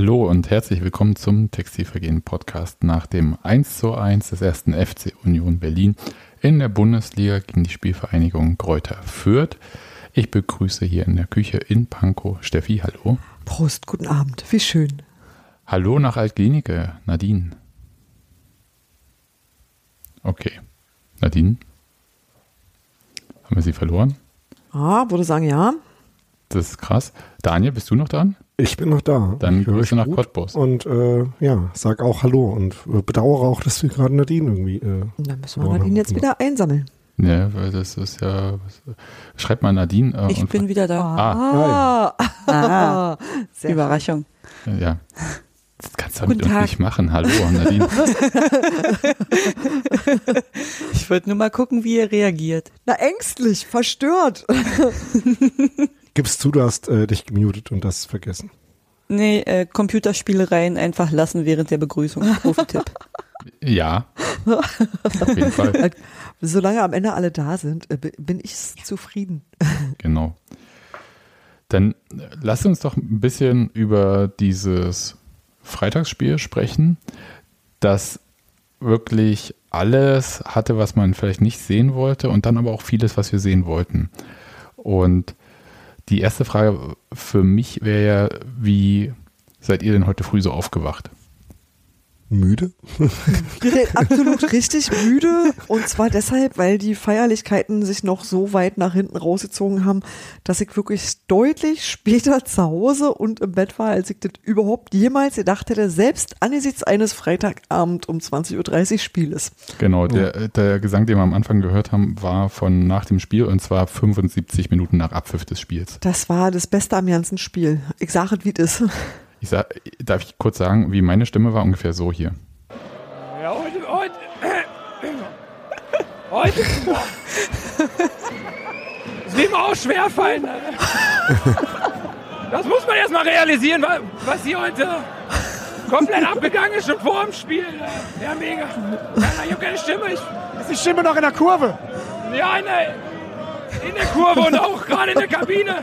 Hallo und herzlich willkommen zum Textilvergehen Podcast nach dem 1 zu 1 des ersten FC Union Berlin in der Bundesliga gegen die Spielvereinigung Kräuter Fürth. Ich begrüße hier in der Küche in Pankow Steffi. Hallo. Prost, guten Abend. Wie schön. Hallo nach Altklinike, Nadine. Okay. Nadine? Haben wir sie verloren? Ah, würde sagen ja. Das ist krass. Daniel, bist du noch dran? Ich bin noch da. Dann Grüße nach Cottbus. Und äh, ja, sag auch Hallo und äh, bedauere auch, dass wir gerade Nadine irgendwie. Äh, dann müssen wir Nadine haben. jetzt wieder einsammeln. Ja, weil das ist ja. Schreibt mal Nadine. Äh, Ich und bin wieder da. Ah, Ah, Ah, sehr Überraschung. ja. Das kannst du Guten mit uns Tag. nicht machen. Hallo, Nadine. Ich wollte nur mal gucken, wie ihr reagiert. Na, ängstlich, verstört. Gibst zu, du hast äh, dich gemutet und das vergessen. Nee, äh, Computerspielereien einfach lassen während der Begrüßung. Profi-Tipp. Ja. Auf jeden Fall. Solange am Ende alle da sind, äh, bi- bin ich zufrieden. Genau. Dann äh, lass uns doch ein bisschen über dieses Freitagsspiel sprechen, das wirklich alles hatte, was man vielleicht nicht sehen wollte und dann aber auch vieles, was wir sehen wollten. Und die erste Frage für mich wäre ja, wie seid ihr denn heute früh so aufgewacht? Müde? Absolut richtig müde. Und zwar deshalb, weil die Feierlichkeiten sich noch so weit nach hinten rausgezogen haben, dass ich wirklich deutlich später zu Hause und im Bett war, als ich das überhaupt jemals gedacht hätte, selbst angesichts eines Freitagabend um 20.30 Uhr Spieles. Genau, der, der Gesang, den wir am Anfang gehört haben, war von nach dem Spiel und zwar 75 Minuten nach Abpfiff des Spiels. Das war das Beste am ganzen Spiel. Ich sage es, wie es ist. Ich sag, darf ich kurz sagen, wie meine Stimme war? Ungefähr so hier. Ja, heute, heute, heute. Es wird mir auch schwerfallen. Das muss man erst mal realisieren, wa- was hier heute komplett abgegangen ist, schon vor dem Spiel. Ja, mega. Ja, ich habe keine Stimme. Ich, Ist die Stimme noch in der Kurve? ja, in der, in der Kurve und auch gerade in der Kabine.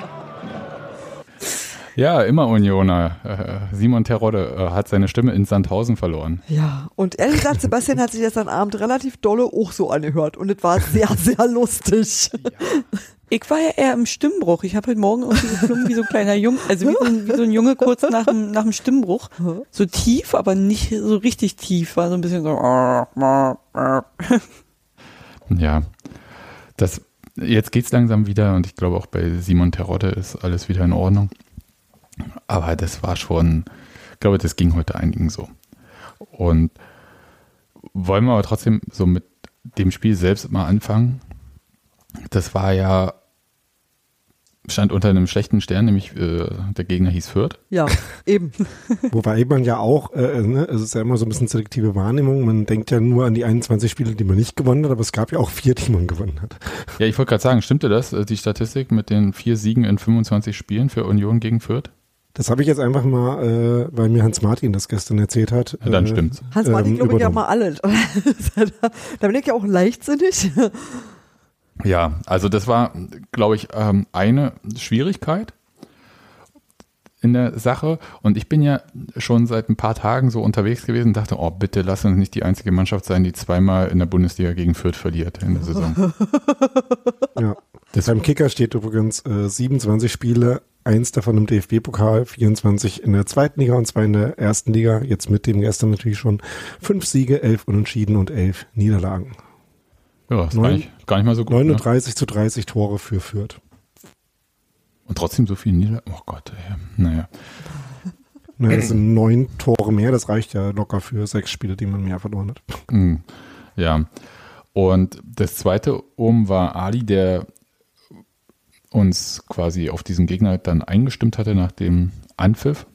Ja, immer Unioner. Äh, Simon Terodde äh, hat seine Stimme in Sandhausen verloren. Ja, und ehrlich gesagt, Sebastian hat sich gestern Abend relativ dolle auch so angehört und es war sehr, sehr lustig. Ich war ja eher im Stimmbruch. Ich habe heute Morgen irgendwie geklungen wie so ein kleiner Junge, also wie so ein, wie so ein Junge kurz nach dem, nach dem Stimmbruch. So tief, aber nicht so richtig tief. War so ein bisschen so. Ja, das, jetzt geht's langsam wieder und ich glaube auch bei Simon Terodde ist alles wieder in Ordnung. Aber das war schon, ich glaube, das ging heute einigen so. Und wollen wir aber trotzdem so mit dem Spiel selbst mal anfangen. Das war ja, stand unter einem schlechten Stern, nämlich äh, der Gegner hieß Fürth. Ja, eben. Wobei man ja auch, äh, ne, es ist ja immer so ein bisschen selektive Wahrnehmung. Man denkt ja nur an die 21 Spiele, die man nicht gewonnen hat, aber es gab ja auch vier, die man gewonnen hat. Ja, ich wollte gerade sagen, stimmte das, äh, die Statistik mit den vier Siegen in 25 Spielen für Union gegen Fürth? Das habe ich jetzt einfach mal, äh, weil mir Hans Martin das gestern erzählt hat. Ja, dann äh, stimmt's. Hans Martin, ähm, glaube ich, ja mal alle. da bin ich ja auch leichtsinnig. Ja, also das war, glaube ich, ähm, eine Schwierigkeit in der Sache. Und ich bin ja schon seit ein paar Tagen so unterwegs gewesen und dachte, oh, bitte lass uns nicht die einzige Mannschaft sein, die zweimal in der Bundesliga gegen Fürth verliert in der Saison. Ja. Das, Beim Kicker steht übrigens äh, 27 Spiele, eins davon im DFB-Pokal, 24 in der zweiten Liga und zwei in der ersten Liga. Jetzt mit dem gestern natürlich schon fünf Siege, elf Unentschieden und elf Niederlagen. ja, das neun- gar nicht mal so gut. Ne? 39 zu 30 Tore für Fürth. Und trotzdem so viel Niederlagen. Oh Gott, ey. naja. Ne, das sind neun Tore mehr, das reicht ja locker für sechs Spiele, die man mehr verloren hat. Mm, Ja. Und das zweite oben war Ali, der uns quasi auf diesen Gegner dann eingestimmt hatte nach dem Anpfiff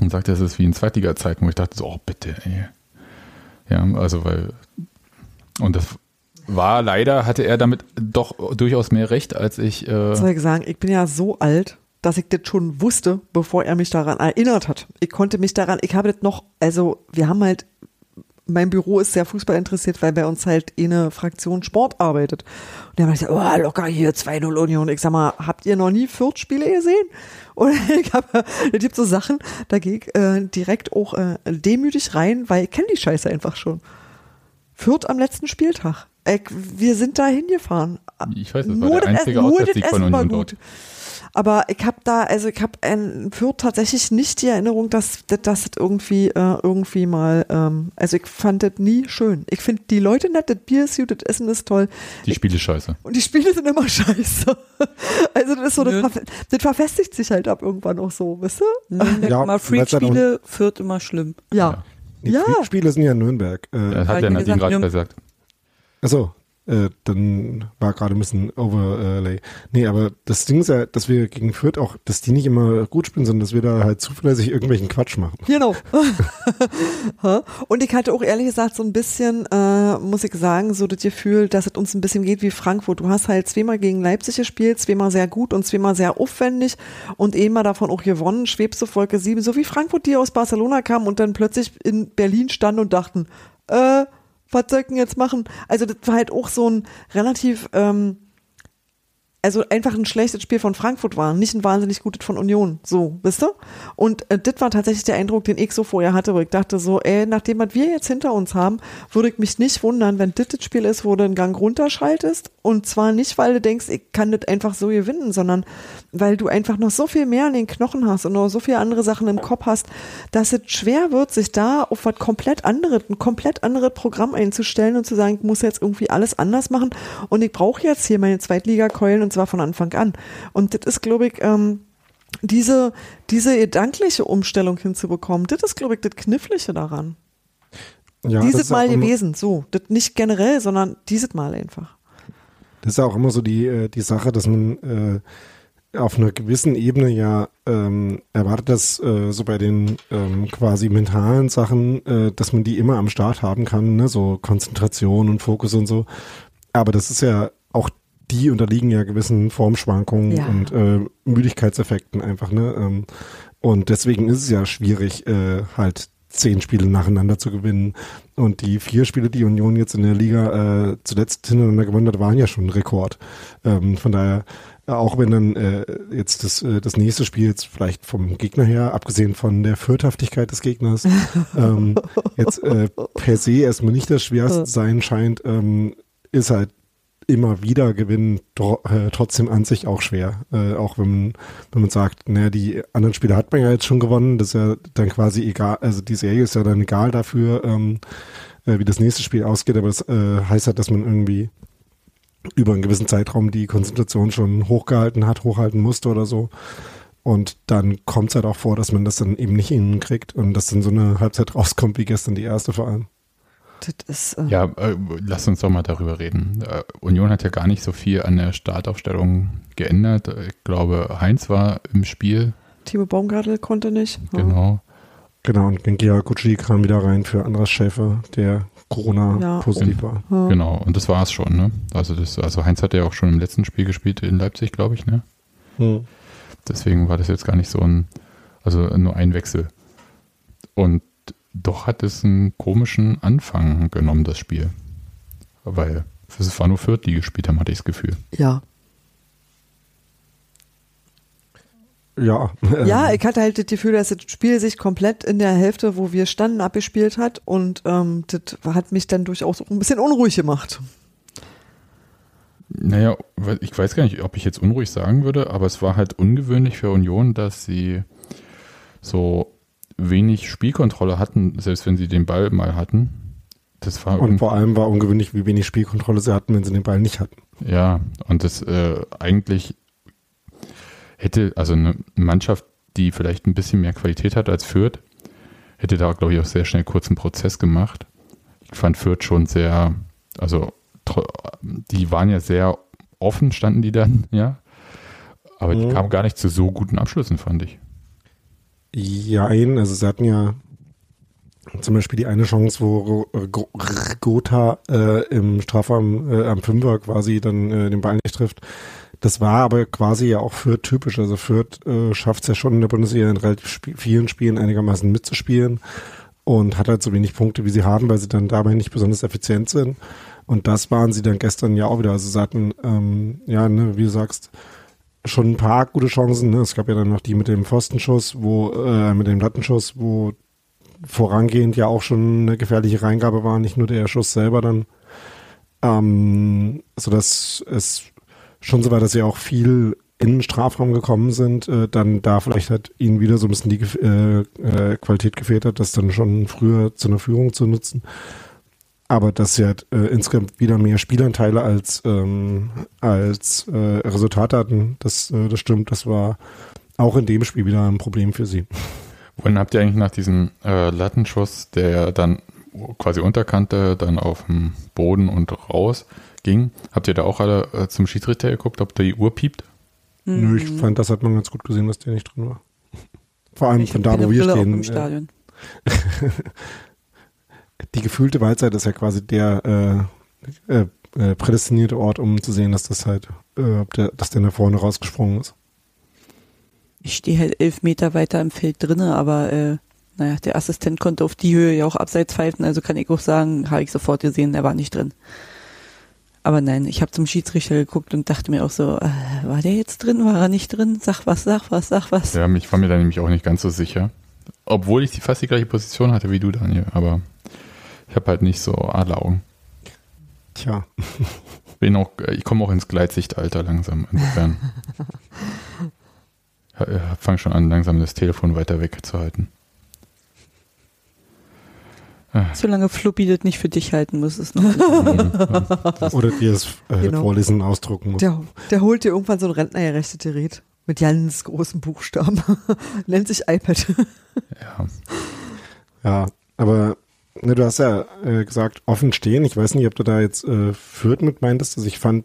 und sagte, das ist wie in Zweitliga-Zeiten, wo ich dachte so, oh bitte, ey. Ja, also weil und das war leider, hatte er damit doch durchaus mehr Recht, als ich äh, Soll ich sagen, ich bin ja so alt, dass ich das schon wusste, bevor er mich daran erinnert hat. Ich konnte mich daran, ich habe das noch, also wir haben halt mein Büro ist sehr Fußball interessiert, weil bei uns halt eine Fraktion Sport arbeitet. Und der haben gesagt, oh, locker hier 2-0 Union. Ich sag mal, habt ihr noch nie Fürth-Spiele gesehen? Und ich habe, es gibt so Sachen, da gehe ich äh, direkt auch äh, demütig rein, weil ich kenne die Scheiße einfach schon. Fürth am letzten Spieltag. Ich, wir sind da hingefahren. Ich weiß, das war der einzige Auswärtssieg von Union dort. Aber ich habe da, also ich habe in Fürth tatsächlich nicht die Erinnerung, dass das irgendwie äh, irgendwie mal, ähm, also ich fand das nie schön. Ich finde die Leute nett, das Bier ist gut, das Essen ist toll. Die Spiele scheiße. Und die Spiele sind immer scheiße. Also das ist so, das, verf das verfestigt sich halt ab irgendwann auch so, weißt du? Ja, Ja, halt Freak-Spiele führt immer schlimm. Ja. Die Ja. Spiele sind ja in Nürnberg. Äh, Das hat ja Nadine gerade gesagt. Achso, äh, dann war gerade ein bisschen Overlay. Nee, aber das Ding ist ja, dass wir gegen Fürth auch, dass die nicht immer gut spielen, sondern dass wir da halt zuverlässig irgendwelchen Quatsch machen. Genau. Und ich hatte auch ehrlich gesagt so ein bisschen, äh, muss ich sagen, so das Gefühl, dass es uns ein bisschen geht wie Frankfurt. Du hast halt zweimal gegen Leipzig gespielt, zweimal sehr gut und zweimal sehr aufwendig und einmal davon auch gewonnen, schwebst du Folge 7, so wie Frankfurt, die aus Barcelona kamen und dann plötzlich in Berlin standen und dachten, äh, was soll ich denn jetzt machen? Also das war halt auch so ein relativ, ähm, also einfach ein schlechtes Spiel von Frankfurt war, nicht ein wahnsinnig gutes von Union, so, wisst ihr? Und äh, das war tatsächlich der Eindruck, den ich so vorher hatte, wo ich dachte so, ey, nachdem was wir jetzt hinter uns haben, würde ich mich nicht wundern, wenn das das Spiel ist, wo du einen Gang runterschaltest und zwar nicht, weil du denkst, ich kann das einfach so gewinnen, sondern weil du einfach noch so viel mehr an den Knochen hast und noch so viele andere Sachen im Kopf hast, dass es schwer wird, sich da auf was komplett anderes, ein komplett anderes Programm einzustellen und zu sagen, ich muss jetzt irgendwie alles anders machen und ich brauche jetzt hier meine Zweitligakeulen und zwar von Anfang an. Und das ist, glaube ich, ähm, diese, diese gedankliche Umstellung hinzubekommen, das ist, glaube ich, das Knifflige daran. Ja, dieses Mal gewesen, so. Das nicht generell, sondern dieses Mal einfach. Das ist ja auch immer so die, äh, die Sache, dass man äh, auf einer gewissen Ebene ja ähm, erwartet, dass äh, so bei den ähm, quasi mentalen Sachen, äh, dass man die immer am Start haben kann, ne? so Konzentration und Fokus und so. Aber das ist ja die unterliegen ja gewissen Formschwankungen Ja. und äh, Müdigkeitseffekten einfach, ne? Ähm, und deswegen ist es ja schwierig, äh, halt zehn Spiele nacheinander zu gewinnen. Und die vier Spiele, die Union jetzt in der Liga äh, zuletzt hintereinander gewonnen hat, waren ja schon ein Rekord. Ähm, von daher, auch wenn dann äh, jetzt das, äh, das nächste Spiel jetzt vielleicht vom Gegner her, abgesehen von der Führthaftigkeit des Gegners, ähm, jetzt äh, per se erstmal nicht das schwerste sein scheint, ähm, ist halt immer wieder gewinnen äh, trotzdem an sich auch schwer. Äh, auch wenn man, wenn man sagt, naja, die anderen Spiele hat man ja jetzt schon gewonnen, das ist ja dann quasi egal, also die Serie ist ja dann egal dafür, ähm, äh, wie das nächste Spiel ausgeht, aber das äh, heißt halt, dass man irgendwie über einen gewissen Zeitraum die Konzentration schon hochgehalten hat, hochhalten musste oder so. Und dann kommt es halt auch vor, dass man das dann eben nicht hinkriegt und dass dann so eine Halbzeit rauskommt wie gestern die erste vor allem. Das ist, äh, Ja, äh, lass uns doch mal darüber reden. Äh, Union hat ja gar nicht so viel an der Startaufstellung geändert. Äh, Ich glaube, Heinz war im Spiel, Timo Baumgartel konnte nicht. Ja. genau. Genau, und Gucci kam wieder rein für Andras Schäfer, der Corona-positiv war. Ja. Genau, und das war es schon, ne? Also, das, also Heinz hat ja auch schon im letzten Spiel gespielt in Leipzig, glaube ich, ne? Hm. Deswegen war das jetzt gar nicht so ein, also nur ein Wechsel. Und doch hat es einen komischen Anfang genommen, das Spiel. Weil es war nur Fürth, die gespielt haben, hatte ich das Gefühl. ja. Ja, Ja, ich hatte halt das Gefühl, dass das Spiel sich komplett in der Hälfte, wo wir standen, abgespielt hat und ähm, das hat mich dann durchaus auch ein bisschen unruhig gemacht. Naja, ich weiß gar nicht, ob ich jetzt unruhig sagen würde, aber es war halt ungewöhnlich für Union, dass sie so wenig Spielkontrolle hatten, selbst wenn sie den Ball mal hatten. Das war und vor allem war ungewöhnlich, wie wenig Spielkontrolle sie hatten, wenn sie den Ball nicht hatten. Ja, und das äh, eigentlich hätte, also eine Mannschaft, die vielleicht ein bisschen mehr Qualität hat als Fürth, hätte da, glaube ich, auch sehr schnell kurzen Prozess gemacht. Ich fand Fürth schon sehr, also die waren ja sehr offen, standen die dann, ja. Aber die Mhm. kamen gar nicht zu so guten Abschlüssen, fand ich. Ja, also sie hatten ja zum Beispiel die eine Chance, wo Gotha äh, im Strafraum äh, am Fünfer quasi dann äh, den Ball nicht trifft. Das war aber quasi ja auch Fürth typisch. Also Fürth äh, schafft es ja schon in der Bundesliga in relativ sp vielen Spielen einigermaßen mitzuspielen. und hat halt so wenig Punkte, wie sie haben, weil sie dann dabei nicht besonders effizient sind. Und das waren sie dann gestern ja auch wieder. Also sie hatten, ähm, ja, ne, wie du sagst, schon ein paar gute Chancen. Ne? Es gab ja dann noch die mit dem Pfostenschuss, wo, äh, mit dem Lattenschuss, wo vorangehend ja auch schon eine gefährliche Reingabe war, nicht nur der Schuss selber dann. Ähm, sodass es schon so war, dass sie auch viel in den Strafraum gekommen sind, äh, dann da vielleicht hat ihnen wieder so ein bisschen die äh, äh, Qualität gefehlt hat, das dann schon früher zu einer Führung zu nutzen. Aber dass sie halt äh, insgesamt wieder mehr Spielanteile als, ähm, als äh, Resultate hatten, das, äh, das stimmt, das war auch in dem Spiel wieder ein Problem für sie. Wohin habt ihr eigentlich nach diesem äh, Lattenschuss, der dann quasi unterkante, dann auf dem Boden und raus ging, habt ihr da auch alle äh, zum Schiedsrichter geguckt, ob da die Uhr piept? Nö, ich fand, das hat man ganz gut gesehen, dass der nicht drin war. Vor allem Ich von da, wo wir stehen. dem äh, Stadion. die gefühlte Waldzeit ist ja quasi der äh, äh, äh, prädestinierte Ort, um zu sehen, dass das halt, äh, ob der, dass der nach vorne rausgesprungen ist. Ich stehe halt elf Meter weiter im Feld drinne, aber äh, naja, der Assistent konnte auf die Höhe ja auch abseits pfeifen, also kann ich auch sagen, habe ich sofort gesehen, der war nicht drin. Aber nein, ich habe zum Schiedsrichter geguckt und dachte mir auch so, äh, war der jetzt drin, war er nicht drin? Sag was, sag was, sag was. Ja, ich war mir da nämlich auch nicht ganz so sicher. Obwohl ich die, fast die gleiche Position hatte wie du, Daniel, aber ich habe halt nicht so alle Augen. Tja, Bin auch, ich komme auch ins Gleitsichtalter langsam, insofern. Ja, ja, Fang schon an, langsam das Telefon weiter wegzuhalten. Solange Fluppi das nicht für dich halten muss, ist noch. oder dir das äh, Genau. Vorlesen ausdrucken muss. Der, der holt dir irgendwann so ein rentnergerechtes Gerät mit ganz großen Buchstaben. Nennt sich iPad. Ja, Ja, aber ne, du hast ja äh, gesagt, offen stehen. Ich weiß nicht, ob du da jetzt äh, Fürth mit meintest. Also ich fand,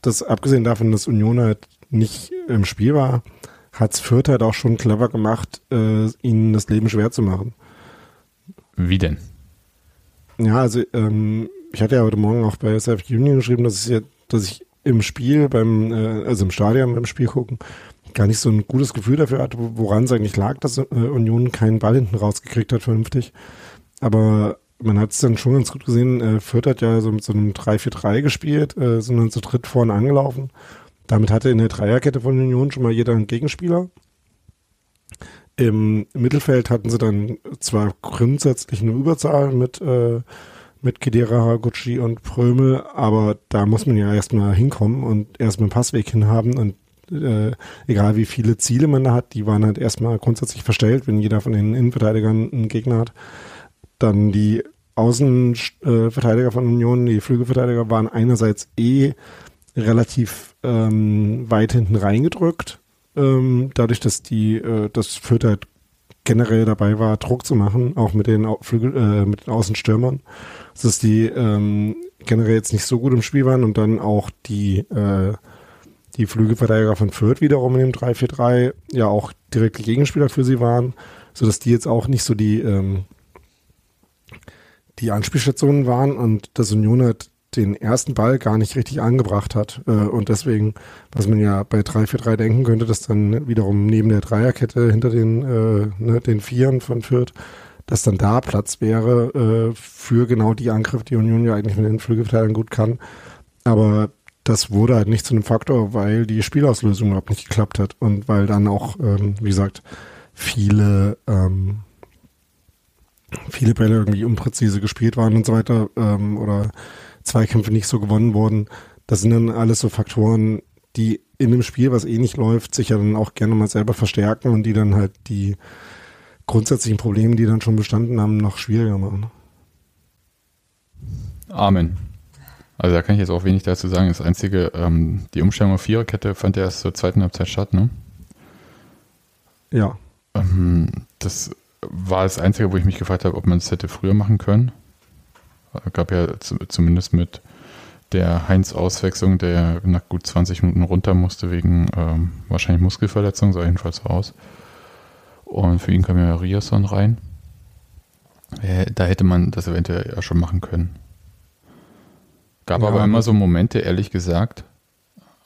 dass abgesehen davon, dass Union halt nicht im Spiel war, hat's Fürth halt auch schon clever gemacht, äh, ihnen das Leben schwer zu machen. wie denn? Ja, also ähm, ich hatte ja heute Morgen auch bei SF Union geschrieben, dass ich, ja, dass ich im Spiel beim, äh, also im Stadion beim Spiel gucken, gar nicht so ein gutes Gefühl dafür hatte, wo- woran es eigentlich lag, dass äh, Union keinen Ball hinten rausgekriegt hat vernünftig. Aber man hat es dann schon ganz gut gesehen, äh, Fürth hat ja so mit so einem 3-4-3 gespielt, äh, sind dann zu dritt vorne angelaufen. Damit hatte in der Dreierkette von Union schon mal jeder einen Gegenspieler. Im Mittelfeld hatten sie dann zwar grundsätzlich eine Überzahl mit, äh, mit Kedera, Haraguchi und Prömel, aber da muss man ja erstmal hinkommen und erstmal einen Passweg hinhaben und äh, egal wie viele Ziele man da hat, die waren halt erstmal grundsätzlich verstellt, wenn jeder von den Innenverteidigern einen Gegner hat. Dann die Außenverteidiger von Union, die Flügelverteidiger waren einerseits eh relativ ähm, weit hinten reingedrückt, ähm, dadurch, dass die, äh, das Fürth halt generell dabei war, Druck zu machen, auch mit den Flügel, äh, mit den Außenstürmern, dass die ähm, generell jetzt nicht so gut im Spiel waren und dann auch die äh, die Flügelverteidiger von Fürth wiederum in dem 3-4-3 ja auch direkte Gegenspieler für sie waren, sodass die jetzt auch nicht so die ähm, die Anspielstationen waren und das Union hat den ersten Ball gar nicht richtig angebracht hat. Äh, und deswegen, was man ja bei 3-4-3 denken könnte, dass dann wiederum neben der Dreierkette hinter den, äh, ne, den Vieren von Fürth, dass dann da Platz wäre äh, für genau die Angriffe, die Union ja eigentlich mit den Flügelverteidigern gut kann. Aber das wurde halt nicht zu einem Faktor, weil die Spielauslösung überhaupt nicht geklappt hat und weil dann auch, ähm, wie gesagt, viele ähm, viele Bälle irgendwie unpräzise gespielt waren und so weiter ähm, oder Zweikämpfe nicht so gewonnen wurden. Das sind dann alles so Faktoren, die in einem Spiel, was eh nicht läuft, sich ja dann auch gerne mal selber verstärken und die dann halt die grundsätzlichen Probleme, die dann schon bestanden haben, noch schwieriger machen. Amen. Also da kann ich jetzt auch wenig dazu sagen. Das Einzige, ähm, die Umstellung auf Viererkette fand ja erst zur zweiten Halbzeit statt, ne? Ja. Ähm, das war das Einzige, wo ich mich gefragt habe, ob man es hätte früher machen können. Es gab ja zu, zumindest mit der Heinz-Auswechslung, der nach gut 20 Minuten runter musste wegen ähm, wahrscheinlich Muskelverletzung, sah jedenfalls aus. Und für ihn kam ja Riasson rein. Äh, Da hätte man das eventuell ja schon machen können. Gab Ja, aber immer so Momente, ehrlich gesagt,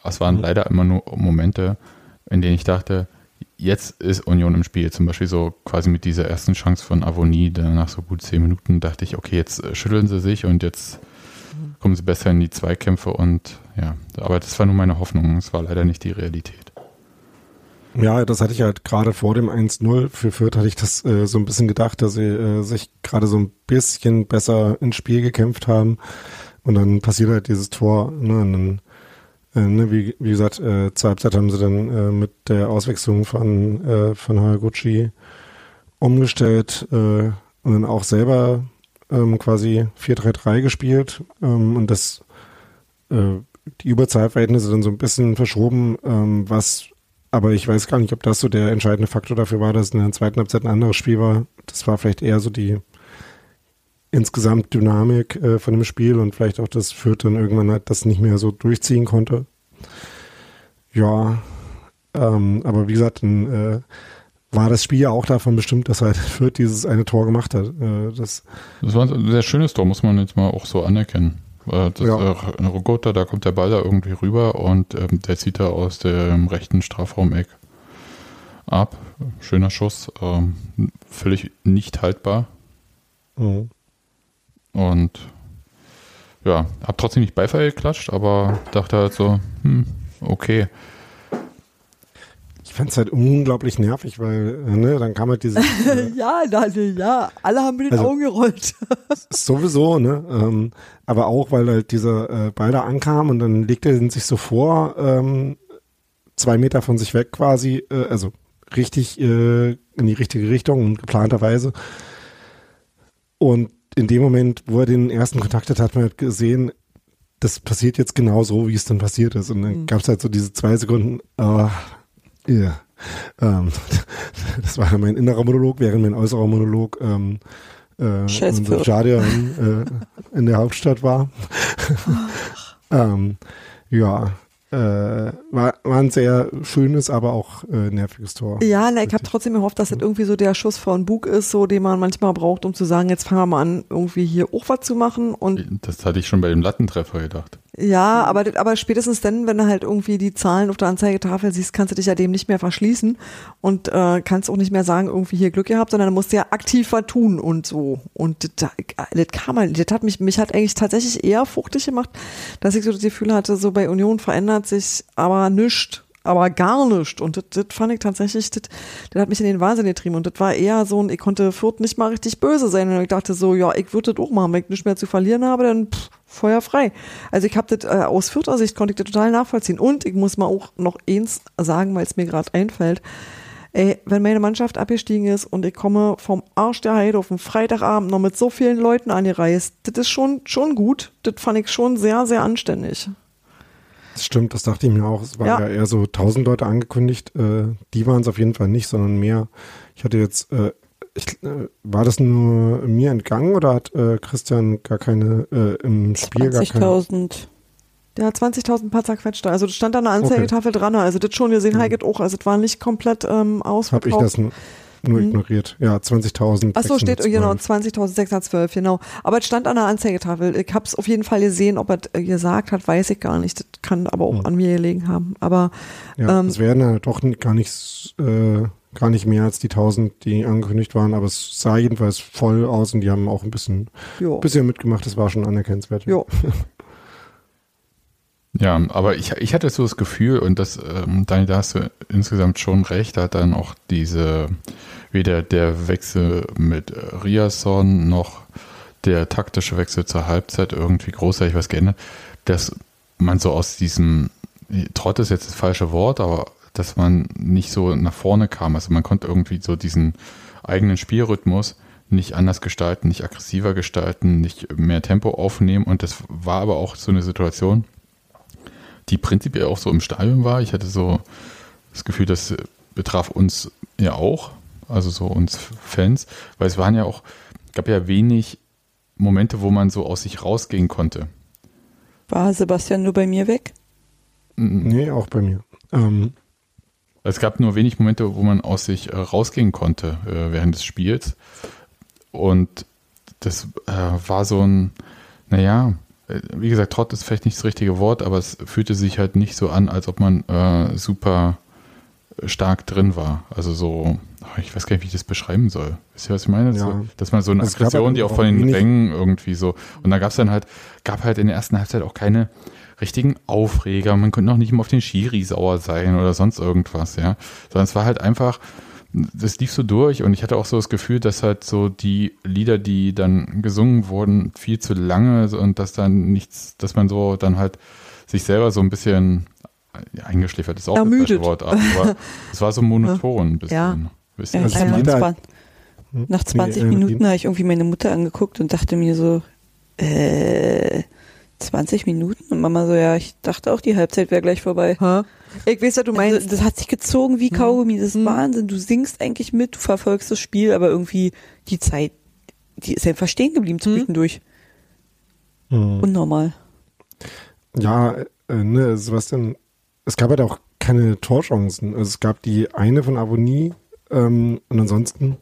es waren Mhm. leider immer nur Momente, in denen ich dachte, jetzt ist Union im Spiel. Zum Beispiel so quasi mit dieser ersten Chance von Avonie, nach so gut zehn Minuten dachte ich, okay, jetzt äh, schütteln sie sich und jetzt kommen sie besser in die Zweikämpfe und ja, aber das war nur meine Hoffnung. Es war leider nicht die Realität. Ja, das hatte ich halt gerade vor dem 1-0 für Fürth hatte ich das äh, so ein bisschen gedacht, dass sie äh, sich gerade so ein bisschen besser ins Spiel gekämpft haben und dann passiert halt dieses Tor, ne, und dann ne, wie, wie gesagt, äh, zur Halbzeit haben sie dann äh, mit der Auswechslung von, äh, von Haraguchi umgestellt äh, und dann auch selber ähm, quasi 4-3-3 gespielt ähm, und das äh, die Überzahlverhältnisse dann so ein bisschen verschoben, ähm, was aber ich weiß gar nicht, ob das so der entscheidende Faktor dafür war, dass in der zweiten Halbzeit ein anderes Spiel war. Das war vielleicht eher so die insgesamt Dynamik äh, von dem Spiel und vielleicht auch das Fürth dann irgendwann halt das nicht mehr so durchziehen konnte. Ja, ähm, aber wie gesagt, dann äh, war das Spiel ja auch davon bestimmt, dass halt Fürth dieses eine Tor gemacht hat. Äh, das, das war ein sehr schönes Tor, muss man jetzt mal auch so anerkennen. Äh, das, ja. äh, Rogota, da kommt der Ball da irgendwie rüber und ähm, der zieht da aus dem rechten Strafraumeck ab. Schöner Schuss, ähm, völlig nicht haltbar. Mhm. Und ja, hab trotzdem nicht Beifall geklatscht, aber dachte halt so, hm, okay. Ich fand es halt unglaublich nervig, weil, ne, dann kam halt diese. Äh, ja, Daniel, ja, alle haben mit den also, Augen gerollt. sowieso, ne, ähm, aber auch, weil halt dieser äh, Ball da ankam und dann legte er sich so vor, ähm, zwei Meter von sich weg quasi, äh, also richtig äh, in die richtige Richtung und geplanterweise. Und in dem Moment, wo er den ersten Kontakt hat, hat man halt gesehen, das passiert jetzt genau so, wie es dann passiert ist. Und dann mhm. gab es halt so diese zwei Sekunden, uh, yeah. ähm, das war mein innerer Monolog, während mein äußerer Monolog ähm, äh, Stadion äh, in der Hauptstadt war. ähm, ja, äh, war, war ein sehr schönes, aber auch äh, nerviges Tor. Ja, na, ich habe trotzdem gehofft, dass das irgendwie so der Schuss von Bug ist, so den man manchmal braucht, um zu sagen, jetzt fangen wir mal an, irgendwie hier auch was zu machen. Und das hatte ich schon bei dem Lattentreffer gedacht. Ja, aber, aber spätestens dann, wenn du halt irgendwie die Zahlen auf der Anzeigetafel siehst, kannst du dich ja dem nicht mehr verschließen und äh, kannst auch nicht mehr sagen, irgendwie hier Glück gehabt, sondern du musst ja aktiv was tun und so. Und das, das kam halt, das hat mich, mich hat eigentlich tatsächlich eher fuchtig gemacht, dass ich so das Gefühl hatte, so bei Union verändert sich aber nichts aber gar nichts. Und das, das fand ich tatsächlich, das, das hat mich in den Wahnsinn getrieben. Und das war eher so ein, ich konnte Fürth nicht mal richtig böse sein. Und ich dachte so, ja, ich würde das auch machen. Wenn ich nichts mehr zu verlieren habe, dann pff, Feuer frei. Also ich habe das äh, aus Fürther Sicht konnte ich das total nachvollziehen. Und ich muss mal auch noch eins sagen, weil es mir gerade einfällt. Ey, wenn meine Mannschaft abgestiegen ist und ich komme vom Arsch der Heide auf den Freitagabend noch mit so vielen Leuten angereist, das ist schon, schon gut. Das fand ich schon sehr, sehr anständig. Das stimmt, das dachte ich mir auch. Es waren ja, ja eher so tausend Leute angekündigt. Äh, die waren es auf jeden Fall nicht, sondern mehr. Ich hatte jetzt, äh, ich, äh, war das nur mir entgangen oder hat äh, Christian gar keine äh, im Spiel 20 gar keine? 20.000. Der hat 20.000 paar zerquetschte. Also stand an der Anzeigetafel okay. dran. Also das schon gesehen, mhm. auch. Also das war nicht komplett ähm, ausverkauft. Habe ich das nur mhm. ignoriert. Ja, 20.000. Achso, steht genau 20.612, genau. Aber es stand an der Anzeigetafel. Ich habe es auf jeden Fall gesehen, ob er gesagt hat, weiß ich gar nicht. Das kann aber auch mhm. an mir gelegen haben. Aber ja, ähm, es werden ja doch gar nicht äh, gar nicht mehr als die 1000, die angekündigt waren, aber es sah jedenfalls voll aus und die haben auch ein bisschen, bisschen mitgemacht. Das war schon anerkennenswert. Ja. Ja, aber ich, ich hatte so das Gefühl, und das, ähm, Daniel, da hast du insgesamt schon recht, hat dann auch diese weder der Wechsel mit äh, Riasson noch der taktische Wechsel zur Halbzeit irgendwie großartig was geändert, dass man so aus diesem, Trott ist jetzt das falsche Wort, aber dass man nicht so nach vorne kam. Also man konnte irgendwie so diesen eigenen Spielrhythmus nicht anders gestalten, nicht aggressiver gestalten, nicht mehr Tempo aufnehmen. Und das war aber auch so eine Situation, die prinzipiell auch so im Stadion war. Ich hatte so das Gefühl, das betraf uns ja auch also so uns Fans, weil es waren ja auch, gab ja wenig Momente, wo man so aus sich rausgehen konnte. War Sebastian nur bei mir weg? Nee, auch bei mir. Ähm. Es gab nur wenig Momente, wo man aus sich äh, rausgehen konnte äh, während des Spiels. Und das äh, war so ein, naja, wie gesagt, Trott ist vielleicht nicht das richtige Wort, aber es fühlte sich halt nicht so an, als ob man äh, super stark drin war. Also so, ich weiß gar nicht, wie ich das beschreiben soll. Wisst ihr, was ich meine? Ja. So, dass man so eine Also Aggression, halt die auch von den Rängen irgendwie so. Und da gab es dann halt, gab halt in der ersten Halbzeit auch keine richtigen Aufreger. Man konnte noch nicht mal auf den Schiri sauer sein oder sonst irgendwas, ja. Sondern es war halt einfach, das lief so durch und ich hatte auch so das Gefühl, dass halt so die Lieder, die dann gesungen wurden, viel zu lange und dass dann nichts, dass man so dann halt sich selber so ein bisschen ja, eingeschläfert ist auch das Ermüdet. falsche Wort, aber es war so monoton ein bisschen. Ja. Ja, ihr? Also jeder- zwar- Hm? Nach 20 Nee, äh, Minuten habe ich irgendwie meine Mutter angeguckt und dachte mir so, äh, 20 Minuten? Und Mama so, ja, ich dachte auch, die Halbzeit wäre gleich vorbei. Hä? Ich weiß ja, du meinst, Also, das hat sich gezogen wie Kaugummi, das ist Hm. Wahnsinn. Du singst eigentlich mit, du verfolgst das Spiel, aber irgendwie die Zeit, die ist einfach stehen geblieben zwischendurch. Mhm. Unnormal. Ja, äh, ne, Sebastian, es gab halt auch keine Torchancen. Also es gab die eine von Avonie ähm, und ansonsten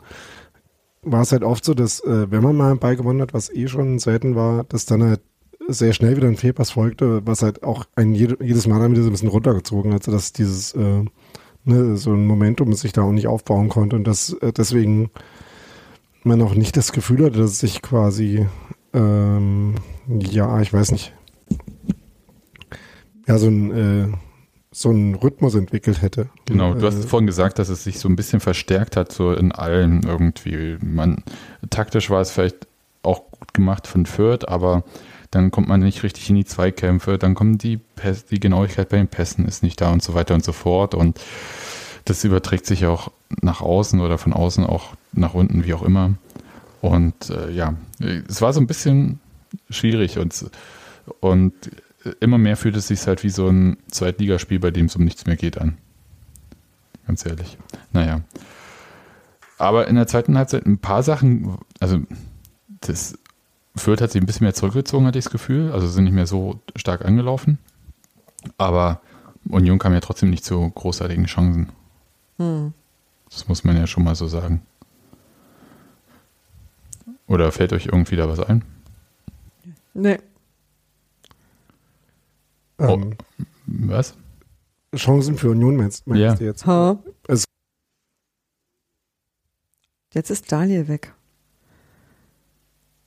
war es halt oft so, dass äh, wenn man mal einen Ball gewonnen hat, was eh schon selten war, dass dann halt sehr schnell wieder ein Fehlpass folgte, was halt auch ein jede, jedes Mal dann wieder so ein bisschen runtergezogen hat, dass dieses äh, ne, so ein Momentum sich da auch nicht aufbauen konnte und dass äh, deswegen man auch nicht das Gefühl hatte, dass sich quasi ähm, ja, ich weiß nicht, ja, so ein, äh, so ein Rhythmus entwickelt hätte. Genau, du Äh, hast vorhin gesagt, dass es sich so ein bisschen verstärkt hat, so in allen irgendwie. Man, taktisch war es vielleicht auch gut gemacht von Fürth, aber dann kommt man nicht richtig in die Zweikämpfe, dann kommen die Pässe, die Genauigkeit bei den Pässen ist nicht da und so weiter und so fort. Und das überträgt sich auch nach außen oder von außen auch nach unten, wie auch immer. Und äh, ja, es war so ein bisschen schwierig und, und immer mehr fühlt es sich halt wie so ein Zweitligaspiel, bei dem es um nichts mehr geht an. Ganz ehrlich. Naja. Aber in der zweiten Halbzeit ein paar Sachen, also das Fürth hat sich ein bisschen mehr zurückgezogen, hatte ich das Gefühl. Also sind nicht mehr so stark angelaufen. Aber Union kam ja trotzdem nicht zu großartigen Chancen. hm. Das muss man ja schon mal so sagen. Oder fällt euch irgendwie da was ein? nee. ähm, Was? Chancen für Union meinst, meinst Ja. du jetzt? Ha? Es- Jetzt ist Daniel weg.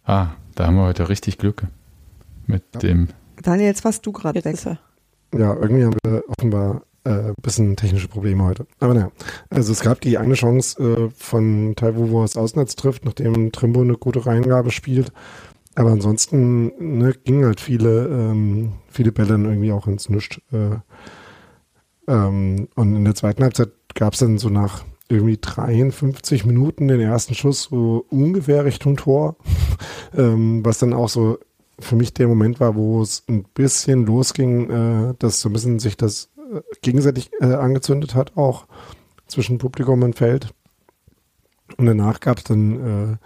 Ah, da haben wir heute richtig Glück mit Ja. dem. Daniel, jetzt warst du gerade weg. er. Ja, irgendwie haben wir offenbar äh, ein bisschen technische Probleme heute. Aber naja, also es gab die eine Chance äh, von Taiwo, wo er das Außennetz trifft, nachdem Trimbo eine gute Reingabe spielt. Aber ansonsten ne, gingen halt viele, ähm, viele Bälle dann irgendwie auch ins Nischt. Äh, ähm, und in der zweiten Halbzeit gab es dann so nach irgendwie 53 Minuten den ersten Schuss so ungefähr Richtung Tor, ähm, was dann auch so für mich der Moment war, wo es ein bisschen losging, äh, dass so ein bisschen sich das äh, gegenseitig äh, angezündet hat, auch zwischen Publikum und Feld. Und danach gab es dann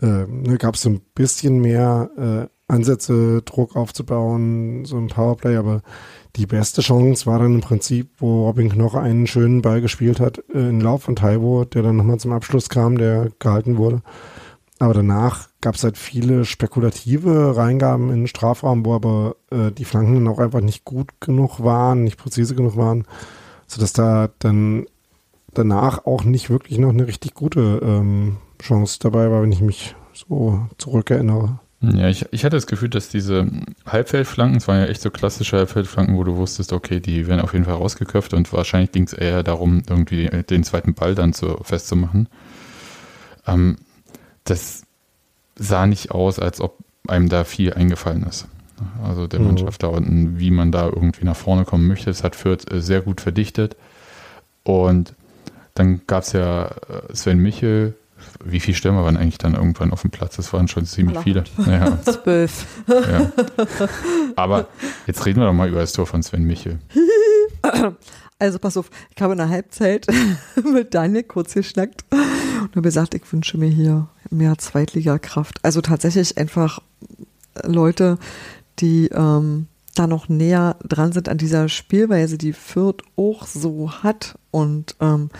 äh, äh, ne, gab es so ein bisschen mehr äh, Ansätze, Druck aufzubauen, so ein Powerplay, aber die beste Chance war dann im Prinzip, wo Robin Knoche einen schönen Ball gespielt hat, äh, in Lauf von Taiwo, der dann nochmal zum Abschluss kam, der gehalten wurde. Aber danach gab es halt viele spekulative Reingaben in den Strafraum, wo aber äh, die Flanken dann auch einfach nicht gut genug waren, nicht präzise genug waren, sodass da dann danach auch nicht wirklich noch eine richtig gute ähm, Chance dabei war, wenn ich mich so zurückerinnere. Ja, ich, ich hatte das Gefühl, dass diese Halbfeldflanken, es waren ja echt so klassische Halbfeldflanken, wo du wusstest, okay, die werden auf jeden Fall rausgeköpft und wahrscheinlich ging es eher darum, irgendwie den zweiten Ball dann zu, festzumachen. Ähm, das sah nicht aus, als ob einem da viel eingefallen ist. Also der Mhm. Mannschaft da unten, wie man da irgendwie nach vorne kommen möchte. Das hat Fürth äh, sehr gut verdichtet. Und dann gab es ja äh, Sven Michel. Wie viele Stürmer waren eigentlich dann irgendwann auf dem Platz? Das waren schon ziemlich viele. Ja, Zwölf. ja. Aber jetzt reden wir doch mal über das Tor von Sven Michel. Also pass auf, ich habe in der Halbzeit mit Daniel kurz geschnackt und habe gesagt, ich wünsche mir hier mehr Zweitligakraft. Also tatsächlich einfach Leute, die ähm, da noch näher dran sind an dieser Spielweise, die Fürth auch so hat. Und ähm,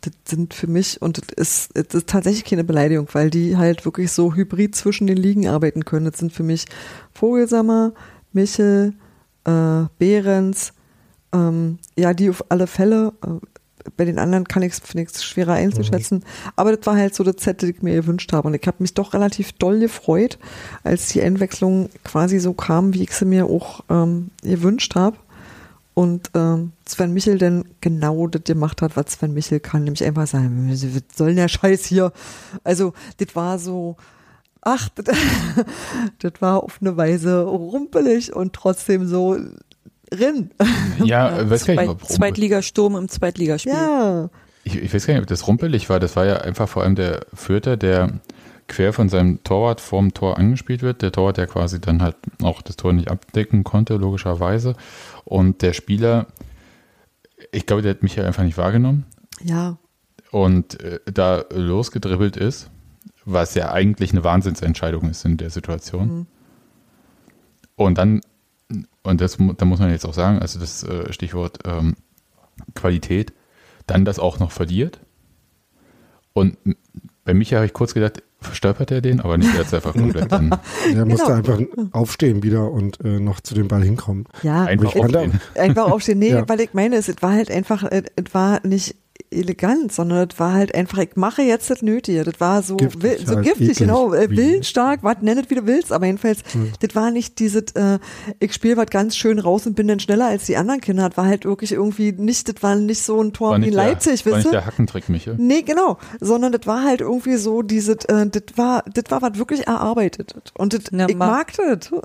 das sind für mich, und das ist, das ist tatsächlich keine Beleidigung, weil die halt wirklich so hybrid zwischen den Ligen arbeiten können. Das sind für mich Vogelsammer, Michel, äh, Behrens, ähm, ja, die auf alle Fälle, äh, bei den anderen kann ich es schwerer einzuschätzen. Aber das war halt so das Set, das ich mir gewünscht habe. Und ich habe mich doch relativ doll gefreut, als die Einwechslung quasi so kam, wie ich sie mir auch ähm, gewünscht habe. Und ähm, Sven Michel dann genau das gemacht hat, was Sven Michel kann, nämlich einfach sagen, was soll denn der Scheiß hier? Also, das war so, ach, das, das war auf eine Weise rumpelig und trotzdem so rin. Ja, äh, weiß gar nicht, ob Zweitligasturm im Zweitligaspiel. Ja, ich, ich weiß gar nicht, ob das rumpelig war. Das war ja einfach vor allem der Fürther, der quer von seinem Torwart vorm Tor angespielt wird. Der Torwart, der quasi dann halt auch das Tor nicht abdecken konnte, logischerweise. Und der Spieler, ich glaube, der hat mich ja einfach nicht wahrgenommen ja, und äh, da losgedribbelt ist, was ja eigentlich eine Wahnsinnsentscheidung ist in der Situation. Mhm. Und dann, und das da muss man jetzt auch sagen, also das äh, Stichwort ähm, Qualität, dann das auch noch verliert. Und bei Micha habe ich kurz gedacht, verstolpert er den, aber nicht, er hat es einfach komplett dann Der musste Genau. einfach aufstehen wieder und äh, noch zu dem Ball hinkommen. ja. einfach aufstehen. Einfach aufstehen. Nee, Ja. weil ich meine, es, es war halt einfach, es, es war nicht elegant, sondern es war halt einfach, ich mache jetzt das Nötige. Das war so, Giftig will, so halt, giftig, genau, äh, wie- willensstark, was nenn es wie du willst, aber jedenfalls, Hm. das war nicht dieses, äh, ich spiele was ganz schön raus und bin dann schneller als die anderen Kinder. Das war halt wirklich irgendwie nicht, das war nicht so ein Tor War wie in Leipzig, nicht ihr? der Hackentrick, Micha. Nee, genau, sondern das war halt irgendwie so dieses, äh, das war, das war was wirklich erarbeitet. Und das, Na, ich ma- mag das.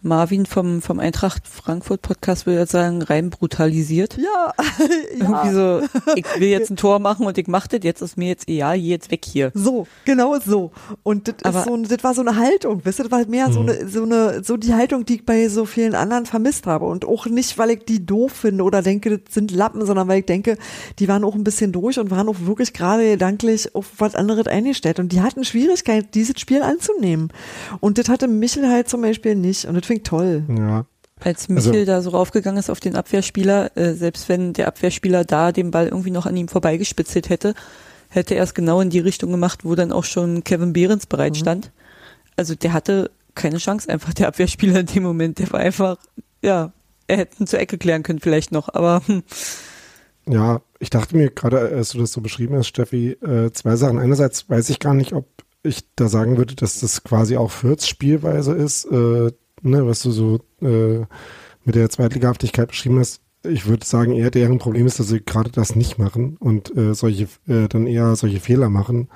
Marvin vom, vom Eintracht Frankfurt Podcast würde jetzt sagen, rein brutalisiert. Ja, Irgendwie ja. so, ich will jetzt ein Tor machen und ich mach das, jetzt ist mir jetzt egal, geh jetzt weg hier. So, genau so. Und das Aber- ist so, das war so eine Haltung, wisst ihr, das war halt mehr so eine, so eine, so die Haltung, die ich bei so vielen anderen vermisst habe. Und auch nicht, weil ich die doof finde oder denke, das sind Lappen, sondern weil ich denke, die waren auch ein bisschen durch und waren auch wirklich gerade gedanklich auf was anderes eingestellt. Und die hatten Schwierigkeit, dieses Spiel anzunehmen. Und das hatte Michel halt zum Beispiel nicht. Und das finde ich toll. Ja. Als Michel Also- da so raufgegangen ist auf den Abwehrspieler, äh, selbst wenn der Abwehrspieler da den Ball irgendwie noch an ihm vorbeigespitzelt hätte, hätte er es genau in die Richtung gemacht, wo dann auch schon Kevin Behrens bereit stand. Also der hatte keine Chance einfach, der Abwehrspieler in dem Moment. Der war einfach, ja, er hätte ihn zur Ecke klären können vielleicht noch, aber hm, Ja, ich dachte mir gerade, als du das so beschrieben hast, Steffi, äh, zwei Sachen. Einerseits weiß ich gar nicht, ob ich da sagen würde, dass das quasi auch Fürths Spielweise ist, äh, ne, was du so äh, mit der Zweitligahaftigkeit beschrieben hast. Ich würde sagen, eher deren Problem ist, dass sie gerade das nicht machen und äh, solche äh, dann eher solche Fehler machen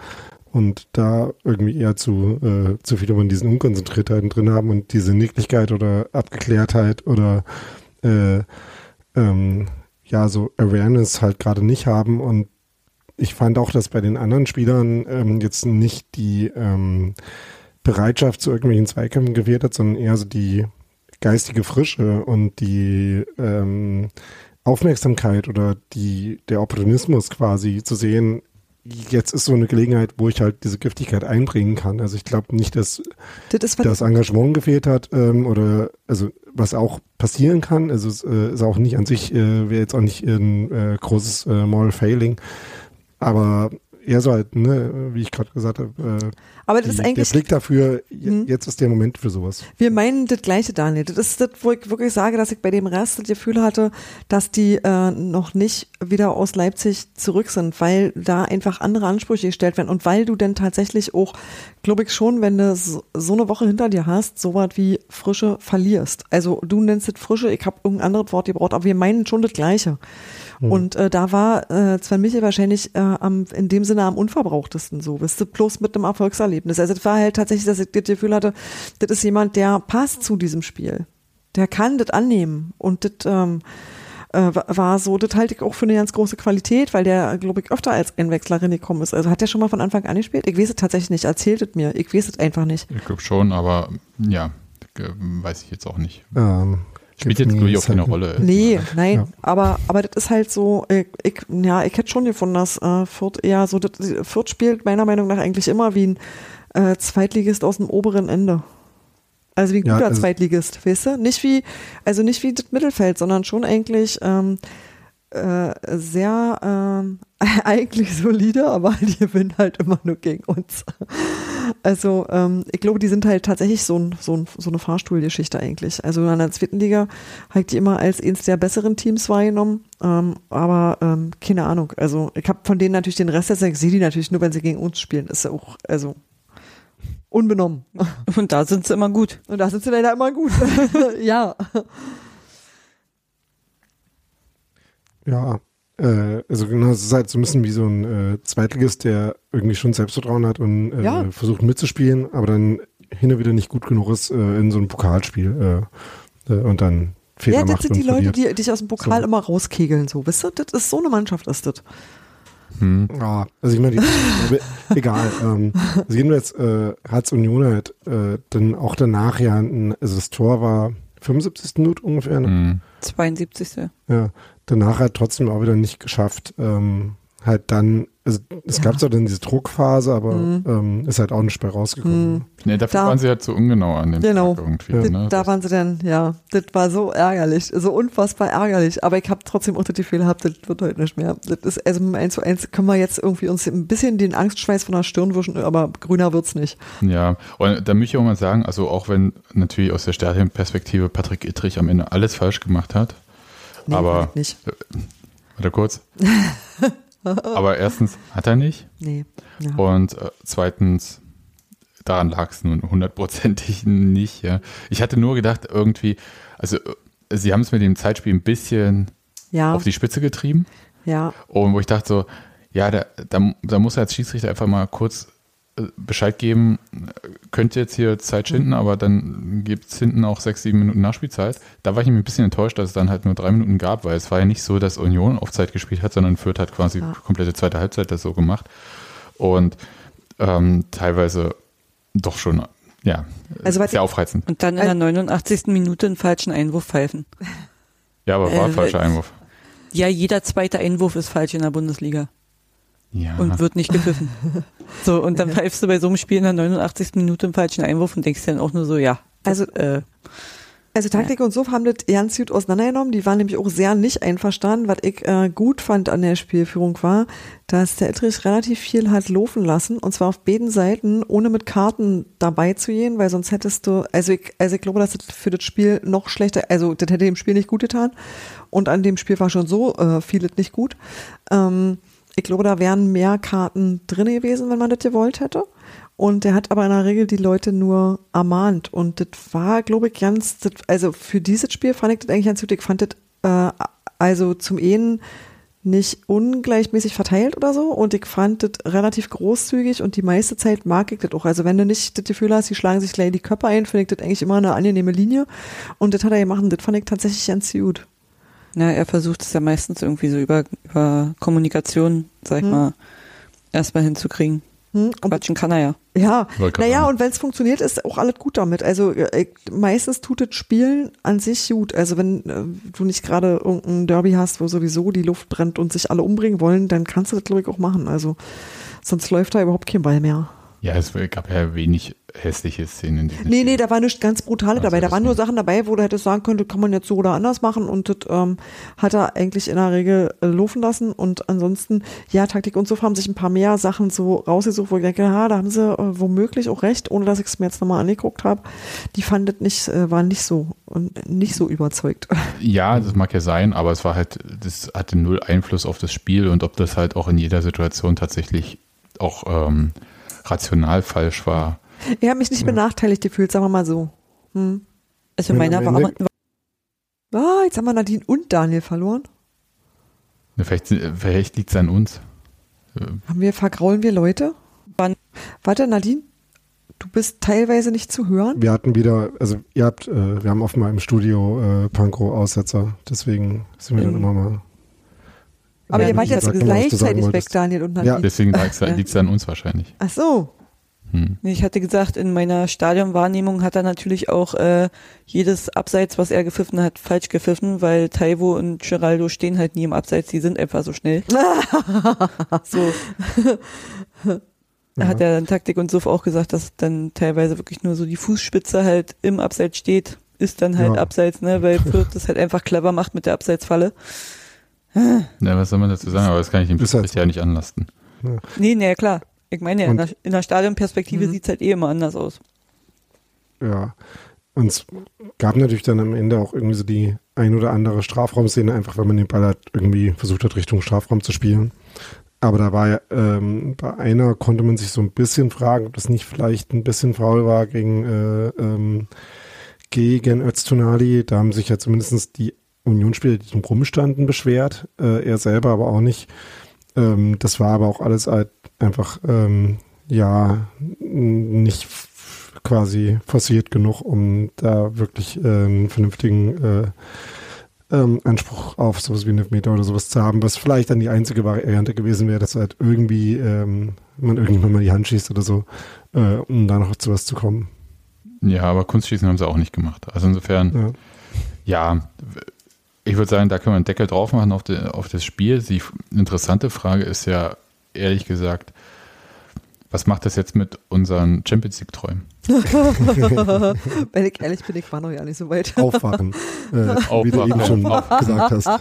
und da irgendwie eher zu, äh, zu viele von diesen Unkonzentriertheiten drin haben und diese Nicklichkeit oder Abgeklärtheit oder äh, ähm, ja, so Awareness halt gerade nicht haben. Und ich fand auch, dass bei den anderen Spielern ähm, jetzt nicht die ähm, Bereitschaft zu irgendwelchen Zweikämpfen gewährt hat, sondern eher so die geistige Frische und die ähm, Aufmerksamkeit oder die, der Opportunismus quasi zu sehen, jetzt ist so eine Gelegenheit, wo ich halt diese Giftigkeit einbringen kann. Also ich glaube nicht, dass Das das Engagement gefehlt hat ähm, oder also was auch passieren kann. Also es äh, ist auch nicht an sich, äh, wäre jetzt auch nicht ein äh, großes äh, Moral Failing, aber eher so halt, ne, wie ich gerade gesagt habe, äh, aber das die, ist der eigentlich Blick dafür, Mhm. jetzt ist der Moment für sowas. Wir meinen das Gleiche, Daniel. Das ist das, wo ich wirklich sage, dass ich bei dem Rest das Gefühl hatte, dass die äh, noch nicht wieder aus Leipzig zurück sind, weil da einfach andere Ansprüche gestellt werden und weil du denn tatsächlich auch, glaube ich schon, wenn du so, so eine Woche hinter dir hast, so was wie Frische verlierst. Also du nennst es Frische, ich habe irgendein anderes Wort gebraucht, aber wir meinen schon das Gleiche. Und äh, da war äh, Sven Michel wahrscheinlich äh, am, in dem Sinne am unverbrauchtesten so, wisst du, plus mit einem Erfolgserlebnis. Also das war halt tatsächlich, dass ich das Gefühl hatte, das ist jemand, der passt zu diesem Spiel. Der kann das annehmen. Und das ähm, äh, wa- war so, das halte ich auch für eine ganz große Qualität, weil der, glaube ich, öfter als Einwechsler gekommen ist. Also hat der schon mal von Anfang an gespielt? Ich weiß es tatsächlich nicht. Erzählt es mir. Ich weiß es einfach nicht. Ich glaube schon, aber ja, äh, weiß ich jetzt auch nicht. Ähm, Spielt jetzt, glaube ich, auch keine second. Rolle. Nee, nein, Ja. aber, aber das ist halt so, ich, ich, ja, ich hätte schon gefunden, dass äh, Fürth eher so, das, Fürth spielt meiner Meinung nach eigentlich immer wie ein äh, Zweitligist aus dem oberen Ende. Also wie ein Ja, guter also- Zweitligist, weißt du? Nicht wie, also nicht wie das Mittelfeld, sondern schon eigentlich ähm, äh, sehr ähm, eigentlich solide, aber die gewinnen halt immer nur gegen uns. Also ähm, ich glaube, die sind halt tatsächlich so, ein, so, ein, so eine Fahrstuhlgeschichte eigentlich. Also in der zweiten Liga habe ich die immer als eins der besseren Teams wahrgenommen. Ähm, aber ähm, keine Ahnung. Also ich habe von denen natürlich den Rest, der ich sehe die natürlich nur, wenn sie gegen uns spielen. Ist ja auch, also unbenommen. Und da sind sie immer gut. Und da sind sie leider immer gut. ja. Ja, äh, also genau, es ist halt so ein bisschen wie so ein äh, Zweitligist, der irgendwie schon Selbstvertrauen hat und äh, Ja. versucht mitzuspielen, aber dann hin und wieder nicht gut genug ist äh, in so einem Pokalspiel äh, äh, und dann Fehler Ja, das macht sind die Leute, die dich aus dem Pokal So. immer rauskegeln, so. Wisst ihr, das ist so eine Mannschaft, ist das. Hm. Ja, also ich meine, die, egal. Ähm, also jedenfalls äh, hat's Union halt äh, dann auch danach ja, ein, also das Tor war 75. Minute ungefähr, ne? Hm. 72. Ja, danach halt trotzdem auch wieder nicht geschafft. Ähm, halt dann, also es Ja. gab zwar dann diese Druckphase, aber Mhm. ähm, ist halt auch nicht bei rausgekommen. Mhm. Nee, dafür Da- waren sie halt so ungenau an dem Genau. Tag irgendwie. Ja. Ne? da Das- waren sie dann, ja, das war so ärgerlich, so unfassbar ärgerlich. Aber ich habe trotzdem unter die Fehler gehabt, das wird heute nicht mehr. Das ist, also 1 zu 1 können wir jetzt irgendwie uns ein bisschen den Angstschweiß von der Stirn wischen, aber grüner wird's nicht. Ja, und da möchte ich auch mal sagen, also auch wenn natürlich aus der Stadionperspektive Patrick Ittrich am Ende alles falsch gemacht hat, Nee, Aber- nicht. warte kurz. Aber erstens hat er nicht Nee. Ja. und äh, zweitens daran lag es nun hundertprozentig nicht. Ja. Ich hatte nur gedacht irgendwie, also äh, sie haben es mit dem Zeitspiel ein bisschen ja, auf die Spitze getrieben ja, und wo ich dachte so, ja, da, da, da muss er als Schiedsrichter einfach mal kurz äh, Bescheid geben, könnte jetzt hier Zeit schinden, aber dann gibt es hinten auch sechs, sieben Minuten Nachspielzeit. Da war ich ein bisschen enttäuscht, dass es dann halt nur drei Minuten gab, weil es war ja nicht so, dass Union auf Zeit gespielt hat, sondern Fürth hat quasi Ja. komplette zweite Halbzeit das so gemacht. Und ähm, teilweise doch schon, ja, Also, sehr ich- aufreizend. Und dann in der 89. Minute einen falschen Einwurf pfeifen. Ja, aber war äh, falscher Einwurf. Ja, jeder zweite Einwurf ist falsch in der Bundesliga Ja. und wird nicht gepfiffen. so, und dann pfeifst du bei so einem Spiel in der 89. Minute einen falschen Einwurf und denkst dann auch nur so, ja. das, Also- äh, Also Taktik und so haben das ganz gut auseinandergenommen. Die waren nämlich auch sehr nicht einverstanden. Was ich äh, gut fand an der Spielführung war, dass der Ittrich relativ viel hat laufen lassen und zwar auf beiden Seiten, ohne mit Karten dabei zu gehen, weil sonst hättest du, also ich, also ich glaube, dass das für das Spiel noch schlechter, also das hätte dem Spiel nicht gut getan und an dem Spiel war schon so äh, vieles nicht gut. Ähm, ich glaube, da wären mehr Karten drin gewesen, wenn man das gewollt hätte. Und der hat aber in der Regel die Leute nur ermahnt. Und das war, glaube ich, ganz, das, also für dieses Spiel fand ich das eigentlich ganz gut. Ich fand das, äh, also zum einen nicht ungleichmäßig verteilt oder so. Und ich fand das relativ großzügig und die meiste Zeit mag ich das auch. Also wenn du nicht das Gefühl hast, die schlagen sich gleich die Köpfe ein, finde ich das eigentlich immer eine angenehme Linie. Und das hat er gemacht und das fand ich tatsächlich ganz gut. Na, er versucht es ja meistens irgendwie so über, über Kommunikation, sag ich Hm. mal, erstmal hinzukriegen. Hm? Quatschen kann er ja. Ja, naja, und wenn es funktioniert, ist auch alles gut damit. Also äh, meistens tut das Spielen an sich gut. Also wenn äh, du nicht gerade irgendein Derby hast, wo sowieso die Luft brennt und sich alle umbringen wollen, dann kannst du das, glaube ich, auch machen. Also sonst läuft da überhaupt kein Ball mehr. Ja, es gab ja wenig hässliche Szenen. Diesem Nee, nee, da war nichts ganz Brutale Also dabei. Da waren nur. Sachen dabei, wo du hättest sagen können, das kann man jetzt so oder anders machen und das ähm, hat er eigentlich in der Regel äh, laufen lassen und ansonsten, ja, Taktik und so haben sich ein paar mehr Sachen so rausgesucht, wo ich denke, ha, da haben sie äh, womöglich auch recht, ohne dass ich es mir jetzt nochmal angeguckt habe. Die fanden das nicht, äh, waren nicht so und nicht so überzeugt. Ja, das mag ja sein, aber es war halt, das hatte null Einfluss auf das Spiel und ob das halt auch in jeder Situation tatsächlich auch ähm, rational falsch war. Ich habe mich nicht benachteiligt gefühlt, sagen wir mal so. Hm. Also meiner war Ende- aber, Ah, jetzt haben wir Nadine und Daniel verloren. Vielleicht, vielleicht liegt es an uns. Haben wir, vergraulen wir Leute? Wann- Warte, Nadine, du bist teilweise nicht zu hören. Wir hatten wieder, also ihr habt, äh, wir haben offenbar im Studio äh, Panko-Aussetzer, deswegen sind wir dann Mhm. immer mal. Aber Ja, ihr wart jetzt gleichzeitig weg. Daniel und Nadine. Ja. Deswegen liegt es an uns wahrscheinlich. Ach so. Hm. ich hatte gesagt, in meiner Stadionwahrnehmung hat er natürlich auch äh, jedes Abseits, was er gepfiffen hat, falsch gepfiffen, weil Taiwo und Geraldo stehen halt nie im Abseits, die sind einfach so schnell. so. Da hat er dann Taktik und Suff auch gesagt, dass dann teilweise wirklich nur so die Fußspitze halt im Abseits steht, ist dann halt Ja. Abseits, ne, weil Fürth das halt einfach clever macht mit der Abseitsfalle. Ja, was soll man dazu sagen? Aber das kann ich dem Ist halt ja nicht anlasten. Nee, nee, klar. Ich meine, ja, in Und- der, in der Stadionperspektive Mhm. sieht's halt eh immer anders aus. Ja. Und es gab natürlich dann am Ende auch irgendwie so die ein oder andere Strafraumszene, einfach weil man den Ball halt irgendwie versucht hat, Richtung Strafraum zu spielen. Aber da war ja, ähm, bei einer konnte man sich so ein bisschen fragen, ob das nicht vielleicht ein bisschen faul war gegen, äh, ähm, gegen Öztunali. Da haben sich ja zumindest die Unionsspieler, die zum Rumstanden, beschwert. Äh, er selber aber auch nicht. Ähm, das war aber auch alles halt einfach, ähm, ja, nicht quasi forciert genug, um da wirklich äh, einen vernünftigen äh, ähm, Anspruch auf sowas wie einen Meter oder sowas zu haben, was vielleicht dann die einzige Variante gewesen wäre, dass halt irgendwie ähm, man irgendwann mal die Hand schießt oder so, äh, um da noch zu was zu kommen. Ja, aber Kunstschießen haben sie auch nicht gemacht. Also insofern, Ja. ja, ich würde sagen, da können wir einen Deckel drauf machen auf, die, auf das Spiel. Die interessante Frage ist ja, ehrlich gesagt, was macht das jetzt mit unseren Champions League-Träumen? Wenn ich ehrlich bin, ich war noch ja nicht so weit. Aufwachen, äh, wie du Aufwachen. eben schon gesagt hast.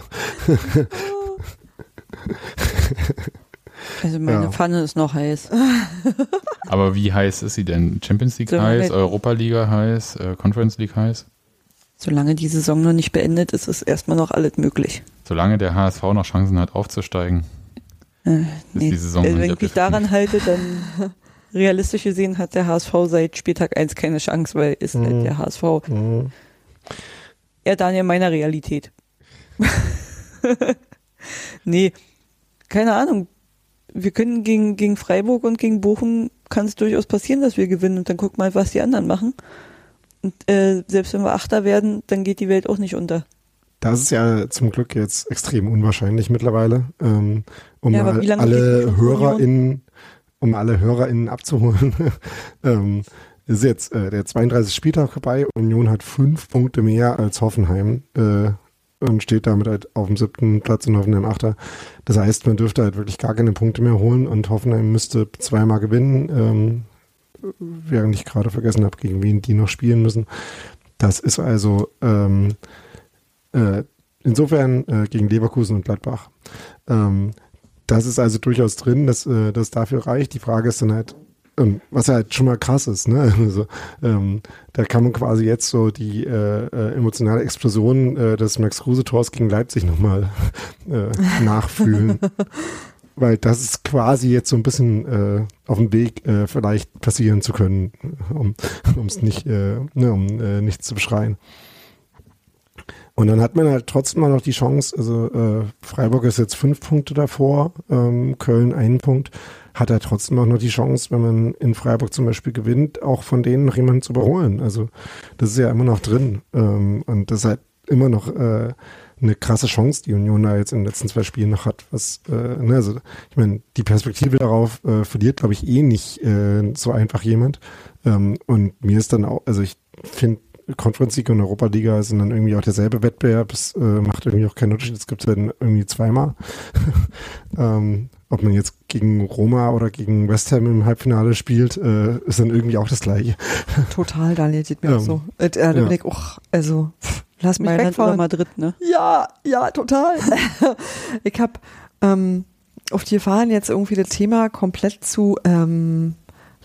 Also meine Ja. Pfanne ist noch heiß. Aber wie heiß ist sie denn? Champions League So, heiß, halt- Europa-Liga heiß, äh, Conference League heiß? Solange die Saison noch nicht beendet ist, ist erstmal noch alles möglich. Solange der HSV noch Chancen hat aufzusteigen, Äh, nee. die Saison Also wenn ich mich daran halte, dann realistisch gesehen hat der HSV seit Spieltag 1 keine Chance, weil ist halt Mhm. der HSV. Mhm. Er dann in meiner Realität. nee, keine Ahnung. Wir können gegen, gegen Freiburg und gegen Bochum kann es durchaus passieren, dass wir gewinnen und dann guck mal, was die anderen machen. Und äh, selbst wenn wir Achter werden, dann geht die Welt auch nicht unter. Das ist ja zum Glück jetzt extrem unwahrscheinlich mittlerweile. Ähm, um Ja, alle HörerInnen, um alle HörerInnen abzuholen, ähm, ist jetzt äh, der 32. Spieltag vorbei. Union hat fünf Punkte mehr als Hoffenheim äh, und steht damit halt auf dem siebten Platz und Hoffenheim Achter. Das heißt, man dürfte halt wirklich gar keine Punkte mehr holen und Hoffenheim müsste zweimal gewinnen, ähm, während ich gerade vergessen habe, gegen wen die noch spielen müssen. Das ist also ähm, äh, insofern äh, gegen Leverkusen und Gladbach. Ähm, das ist also durchaus drin, dass äh, das dafür reicht. Die Frage ist dann halt, ähm, was halt schon mal krass ist, ne? Also, ähm, da kann man quasi jetzt so die äh, äh, emotionale Explosion äh, des Max Kruse-Tors gegen Leipzig nochmal äh, nachfühlen. Weil das ist quasi jetzt so ein bisschen äh, auf dem Weg, äh, vielleicht passieren zu können, um es nicht, äh, ne, um äh, nichts zu beschreien. Und dann hat man halt trotzdem mal noch die Chance, also äh, Freiburg ist jetzt fünf Punkte davor, ähm, Köln einen Punkt, hat er trotzdem auch noch die Chance, wenn man in Freiburg zum Beispiel gewinnt, auch von denen noch jemanden zu überholen. Also das ist ja immer noch drin. Ähm, und das ist halt immer noch äh, eine krasse Chance, die Union da jetzt in den letzten zwei Spielen noch hat. Was, äh, ne, also ich meine, die Perspektive darauf äh, verliert, glaube ich, eh nicht äh, so einfach jemand. Ähm, und mir ist dann auch, also ich finde Conference League und Europa Liga sind dann irgendwie auch derselbe Wettbewerb. Es äh, macht irgendwie auch keinen Unterschied. Es gibt es dann irgendwie zweimal. ähm, ob man jetzt gegen Roma oder gegen West Ham im Halbfinale spielt, äh, ist dann irgendwie auch das gleiche. Total, Daniel, sieht mir auch Ähm, so. Äh, da ja. bin ich, och, also, pff, lass mich Mailand wegfahren. Madrid, ne? Ja, ja, total. ich habe ähm, auf die Gefahren jetzt irgendwie das Thema komplett zu ähm,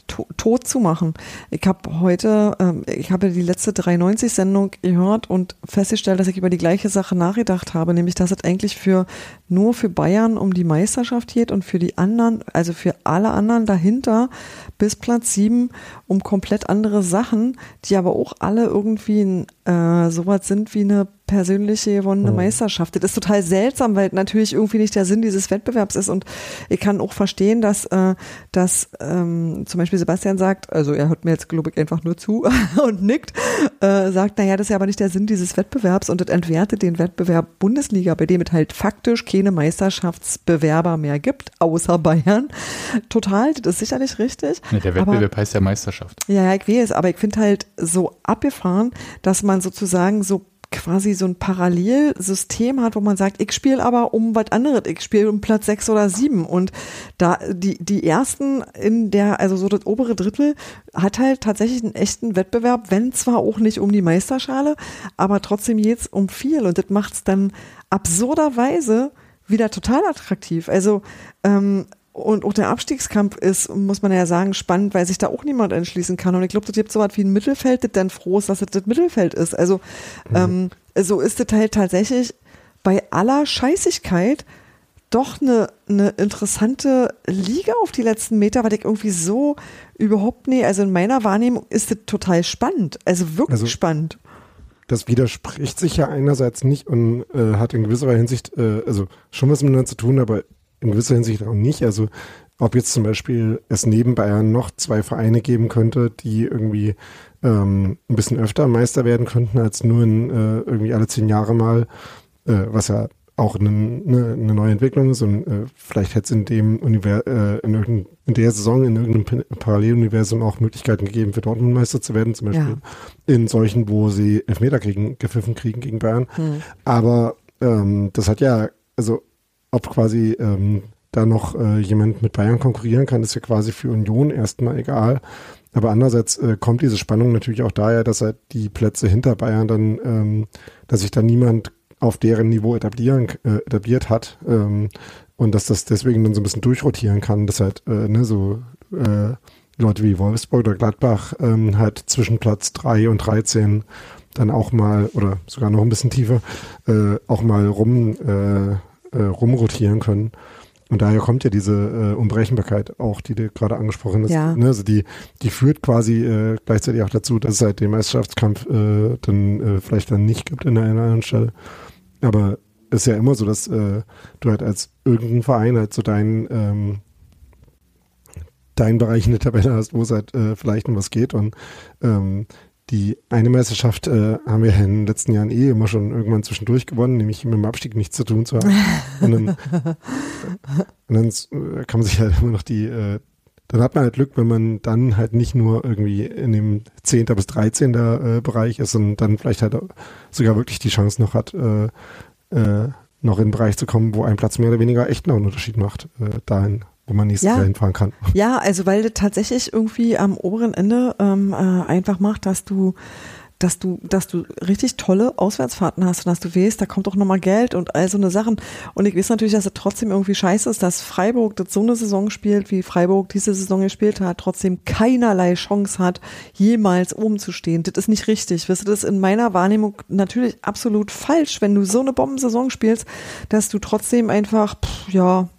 to tot zu machen. Ich habe heute, ähm, ich habe die letzte 93-Sendung gehört und festgestellt, dass ich über die gleiche Sache nachgedacht habe, nämlich dass es eigentlich für nur für Bayern um die Meisterschaft geht und für die anderen, also für alle anderen dahinter bis Platz sieben um komplett andere Sachen, die aber auch alle irgendwie ein, äh, sowas sind wie eine persönliche gewonnene Meisterschaft. Das ist total seltsam, weil natürlich irgendwie nicht der Sinn dieses Wettbewerbs ist und ich kann auch verstehen, dass, äh, dass ähm, zum Beispiel Sebastian sagt, also er hört mir jetzt glaube ich einfach nur zu und nickt, äh, sagt, naja, das ist ja aber nicht der Sinn dieses Wettbewerbs und das entwertet den Wettbewerb Bundesliga, bei dem es halt faktisch keine Meisterschaftsbewerber mehr gibt, außer Bayern. Total, das ist sicherlich richtig. Ne, der aber- Wettbewerb heißt ja Meisterschaft. ja, ja, ich weiß, aber ich finde halt so abgefahren, dass man sozusagen so quasi so ein Parallelsystem hat, wo man sagt, ich spiele aber um was anderes, ich spiele um Platz sechs oder sieben. Und da die die ersten in der also so das obere Drittel hat halt tatsächlich einen echten Wettbewerb, wenn zwar auch nicht um die Meisterschale, aber trotzdem jetzt um viel. Und das macht's dann absurderweise wieder total attraktiv. Also ähm, Und auch der Abstiegskampf ist, muss man ja sagen, spannend, weil sich da auch niemand entschließen kann. Und ich glaube, das gibt so was wie ein Mittelfeld, das dann froh ist, dass es das Mittelfeld ist. Also ähm, so ist es halt tatsächlich bei aller Scheißigkeit doch eine, eine interessante Liga auf die letzten Meter, weil ich irgendwie so überhaupt nie, also in meiner Wahrnehmung ist es total spannend. Also wirklich Also- spannend. das widerspricht sich ja einerseits nicht und äh, hat in gewisser Hinsicht, äh, also schon was miteinander zu tun, aber in gewisser Hinsicht auch nicht. Also ob jetzt zum Beispiel es neben Bayern noch zwei Vereine geben könnte, die irgendwie ähm, ein bisschen öfter Meister werden könnten, als nur in, äh, irgendwie alle zehn Jahre mal, äh, was ja auch eine, eine, eine neue Entwicklung ist und äh, vielleicht hätte es in dem Univers äh, in, in der Saison in irgendeinem Pa- Paralleluniversum auch Möglichkeiten gegeben, für Dortmund Meister zu werden, zum Beispiel in solchen, wo sie Elfmeter kriegen, gepfiffen kriegen gegen Bayern. Hm. Aber ähm, das hat ja, also ob quasi ähm, da noch äh, jemand mit Bayern konkurrieren kann, ist ja quasi für Union erstmal egal. Aber andererseits äh, kommt diese Spannung natürlich auch daher, dass halt die Plätze hinter Bayern dann, ähm, dass sich da niemand auf deren Niveau etablieren, äh, etabliert hat ähm, und dass das deswegen dann so ein bisschen durchrotieren kann, dass halt äh, ne, so äh, Leute wie Wolfsburg oder Gladbach ähm, halt zwischen Platz 3 und 13 dann auch mal oder sogar noch ein bisschen tiefer äh, auch mal rum äh, äh, rumrotieren können. Und daher kommt ja diese äh, Unberechenbarkeit auch, die du gerade angesprochen hast. Ja. Ne? Also die, die führt quasi äh, gleichzeitig auch dazu, dass es halt den Meisterschaftskampf äh, dann äh, vielleicht dann nicht gibt in einer anderen Stelle. Aber es ist ja immer so, dass äh, du halt als irgendein Verein halt so deinen ähm, deinen Bereich in der Tabelle hast, wo es halt äh, vielleicht um was geht. Und ähm, die eine Meisterschaft äh, haben wir in den letzten Jahren eh immer schon irgendwann zwischendurch gewonnen, nämlich mit dem Abstieg nichts zu tun zu haben. Und dann, und dann äh, kann man sich halt immer noch die, äh, dann hat man halt Glück, wenn man dann halt nicht nur irgendwie in dem 10. bis 13. Äh, Bereich ist, sondern dann vielleicht halt sogar wirklich die Chance noch hat, äh, äh, noch in den Bereich zu kommen, wo ein Platz mehr oder weniger echt noch einen Unterschied macht, äh, dahin, wo man nächstes Ja. Jahr hinfahren kann. Ja, also weil das tatsächlich irgendwie am oberen Ende ähm, äh, einfach macht, dass du dass du, dass du richtig tolle Auswärtsfahrten hast und dass du weißt, da kommt doch nochmal Geld und all so eine Sachen. Und ich weiß natürlich, dass es trotzdem irgendwie scheiße ist, dass Freiburg das so eine Saison spielt, wie Freiburg diese Saison gespielt hat, trotzdem keinerlei Chance hat, jemals oben zu stehen. Das ist nicht richtig. Wisst ihr, das ist in meiner Wahrnehmung natürlich absolut falsch, wenn du so eine Bombensaison spielst, dass du trotzdem einfach, pff, ja,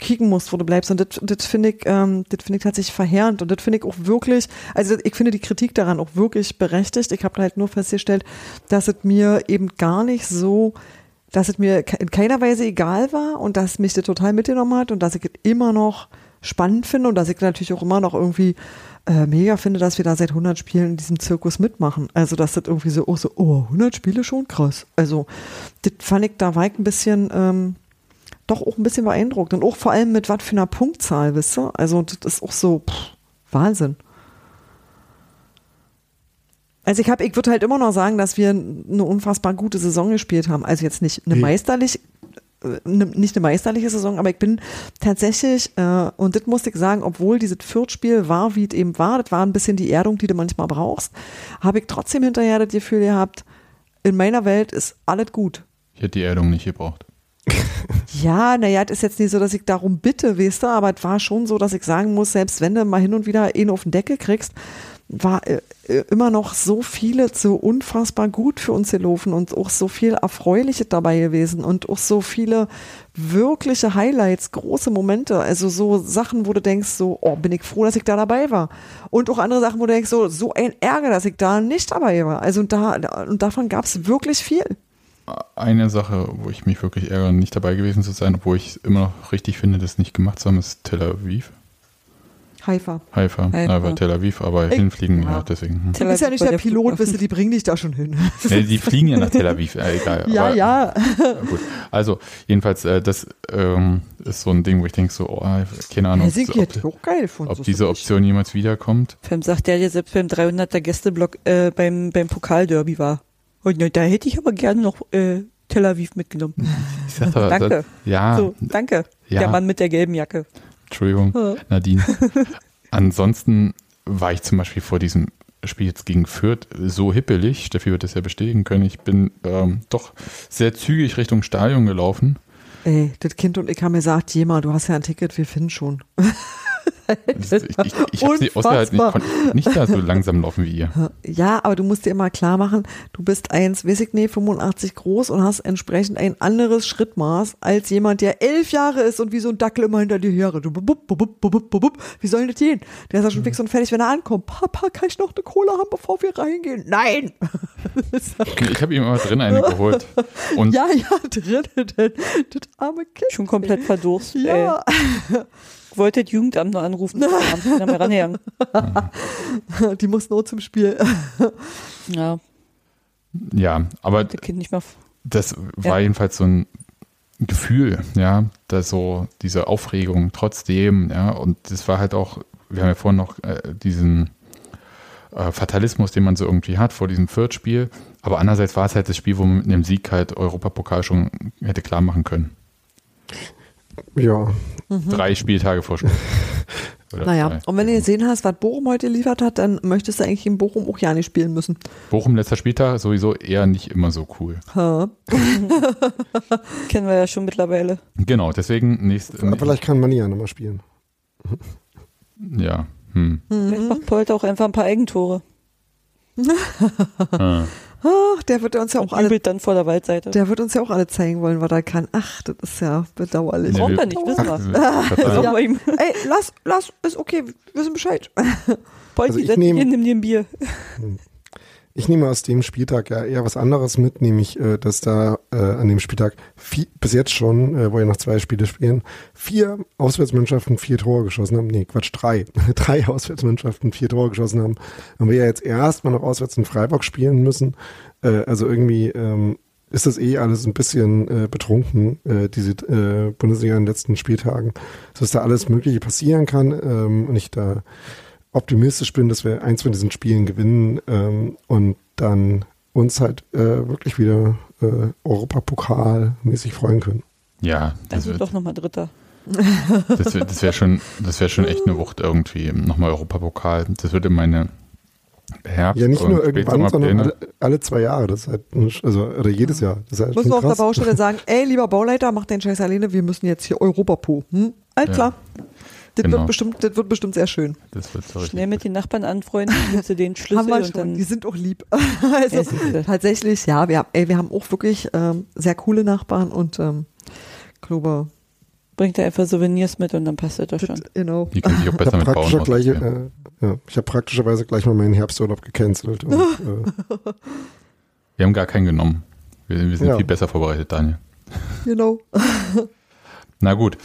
kicken musst, wo du bleibst. Und das, finde ich, ähm, das finde ich tatsächlich verheerend. Und das finde ich auch wirklich, also ich finde die Kritik daran auch wirklich berechtigt. Ich habe halt nur festgestellt, dass es mir eben gar nicht so, dass es mir in keiner Weise egal war und dass mich das total mitgenommen hat und dass ich es immer noch spannend finde und dass ich natürlich auch immer noch irgendwie äh, mega finde, dass wir da seit 100 Spielen in diesem Zirkus mitmachen. Also, dass das irgendwie so, oh, so, oh 100 Spiele schon krass. Also, das fand ich, da ich ein bisschen, ähm, doch auch ein bisschen beeindruckt. Und auch vor allem mit was für einer Punktzahl, wisst ihr? Also, das ist auch so, pff, Wahnsinn. Also ich habe, ich würde halt immer noch sagen, dass wir eine unfassbar gute Saison gespielt haben. Also jetzt nicht eine meisterlich, äh, ne, nicht eine meisterliche Saison, aber ich bin tatsächlich, äh, und das musste ich sagen, obwohl dieses Viertspiel war, wie es eben war, das war ein bisschen die Erdung, die du manchmal brauchst, habe ich trotzdem hinterher das Gefühl gehabt, in meiner Welt ist alles gut. Ich hätte die Erdung nicht gebraucht. Ja, naja, es ist jetzt nicht so, dass ich darum bitte, weißt du, aber es war schon so, dass ich sagen muss, selbst wenn du mal hin und wieder ihn auf den Deckel kriegst, war äh, äh, immer noch so viele so unfassbar gut für uns gelaufen und auch so viel Erfreuliches dabei gewesen und auch so viele wirkliche Highlights, große Momente, also so Sachen, wo du denkst, so, oh, bin ich froh, dass ich da dabei war. Und auch andere Sachen, wo du denkst, so, so ein Ärger, dass ich da nicht dabei war. Also da, und davon gab es wirklich viel. Eine Sache, wo ich mich wirklich ärgere, nicht dabei gewesen zu sein, obwohl ich es immer noch richtig finde, das nicht gemacht zu haben, ist Tel Aviv. Haifa. Haifa, Haifa. aber Tel Aviv, aber Ich- hinfliegen, ja, ja. deswegen. Hm. Du bist ja nicht der Pilot, wisst ihr, die bringen dich da schon hin. Nee, die fliegen ja nach Tel Aviv, äh, egal. Ja, aber, ja. Gut. Also, jedenfalls, äh, das ähm, ist so ein Ding, wo ich denke, so, oh, keine Ahnung, Helsinki ob, ich auch geil gefunden. ob so diese ist Option jemals wiederkommt. Film sagt der, der selbst beim 300er Gästeblock äh, beim, beim Pokalderby war. Und na, da hätte ich aber gerne noch äh, Tel Aviv mitgenommen. Ich sag doch, Danke. Das, ja, So, danke. ja. Der Mann mit der gelben Jacke. Entschuldigung, Ja. Nadine. Ansonsten war ich zum Beispiel vor diesem Spiel jetzt gegen Fürth so hippelig, Steffi wird das ja bestätigen können, ich bin ähm, doch sehr zügig Richtung Stadion gelaufen Ey, das Kind und ich haben gesagt, Jema, du hast ja ein Ticket, wir finden schon. Ich ich, ich habe sie ausgehalten, ich konnte nicht da so langsam laufen wie ihr. Ja, aber du musst dir immer klar machen, du bist 1, weiß ich nicht, 85 groß und hast entsprechend ein anderes Schrittmaß als jemand, der elf Jahre ist und wie so ein Dackel immer hinter dir her. Wie soll das gehen? Der ist ja schon fix und fertig, wenn er ankommt. Papa, kann ich noch eine Cola haben, bevor wir reingehen? Nein! Ich habe ihm immer drin eine geholt. Und ja, ja, drin, das, das arme Kind. Schon komplett verdurstet. Ey. Wollte das Jugendamt nur anrufen. Mehr rangegangen. die muss nur zum Spiel. Ja, ja, aber das Kind nicht mehr. f- das war Ja. jedenfalls so ein Gefühl, ja, da so diese Aufregung trotzdem, ja, und das war halt auch, wir haben ja vorhin noch äh, diesen äh, Fatalismus, den man so irgendwie hat vor diesem Viertspiel, aber andererseits war es halt das Spiel, wo man mit einem Sieg halt Europapokal schon hätte klar machen können. Ja, Drei Spieltage vor Schluss. Oder Naja, zwei. und wenn du gesehen hast, was Bochum heute geliefert hat, dann möchtest du eigentlich in Bochum auch ja nicht spielen müssen. Bochum letzter Spieltag sowieso eher nicht immer so cool. Kennen wir ja schon mittlerweile. Genau, deswegen nächst, aber vielleicht kann man ja nochmal spielen. ja, hm. Vielleicht macht Polter auch einfach ein paar Eigentore. Ah. Ach, der wird uns ja auch Und alle, dann vor der Waldseite. der wird uns ja auch alle zeigen wollen, was er kann. Ach, das ist ja bedauerlich. Braucht wir- er nicht, wissen wir. Ihm, Ey, lass, lass, ist okay, wir wissen Bescheid. Polti, Also ich nehm- hin, nimm dir ein Bier. Ich nehme aus dem Spieltag ja eher was anderes mit, nämlich, äh, dass da äh, an dem Spieltag vi- bis jetzt schon, äh, wo ja noch zwei Spiele spielen, vier Auswärtsmannschaften vier Tore geschossen haben. Nee, Quatsch, drei. drei Auswärtsmannschaften vier Tore geschossen haben. Und wir ja jetzt erstmal noch auswärts in Freiburg spielen müssen. Also irgendwie ähm, ist das eh alles ein bisschen betrunken, diese Bundesliga in den letzten Spieltagen. Dass da alles Mögliche passieren kann ähm, und ich da optimistisch bin, dass wir eins von diesen Spielen gewinnen ähm, und dann uns halt äh, wirklich wieder äh, Europapokal-mäßig freuen können. ja, Dann das wird doch nochmal Dritter. das wär, das wär schon, das wäre schon echt eine Wucht irgendwie. Nochmal Europapokal. Das würde meine Herbst Ja, nicht nur irgendwann, sondern alle, alle zwei Jahre. Das ist halt, also oder jedes Jahr. Das halt Müssen wir auf der. Baustelle sagen, ey, lieber Bauleiter, mach den Scheiß alleine, wir müssen jetzt hier Europapo. Hm? Alles Ja. Das, Genau. wird bestimmt, das wird bestimmt sehr schön. Das wird so Schnell mit den Nachbarn anfreunden, gibst du den Haben Schlüssel wir und schon. dann Die sind auch lieb. also tatsächlich, ja, wir, haben- ey, wir haben auch wirklich ähm, sehr coole Nachbarn und ähm, glaube, bringt er einfach Souvenirs mit und dann passt das doch schon. genau. Die können auch Ich besser habe mit Bauen praktischer gleich, äh, ja, ich hab praktischerweise gleich mal meinen Herbsturlaub gecancelt. Und, äh, Wir haben gar keinen genommen. Wir, wir sind Ja. viel besser vorbereitet, Daniel. Genau. Na gut.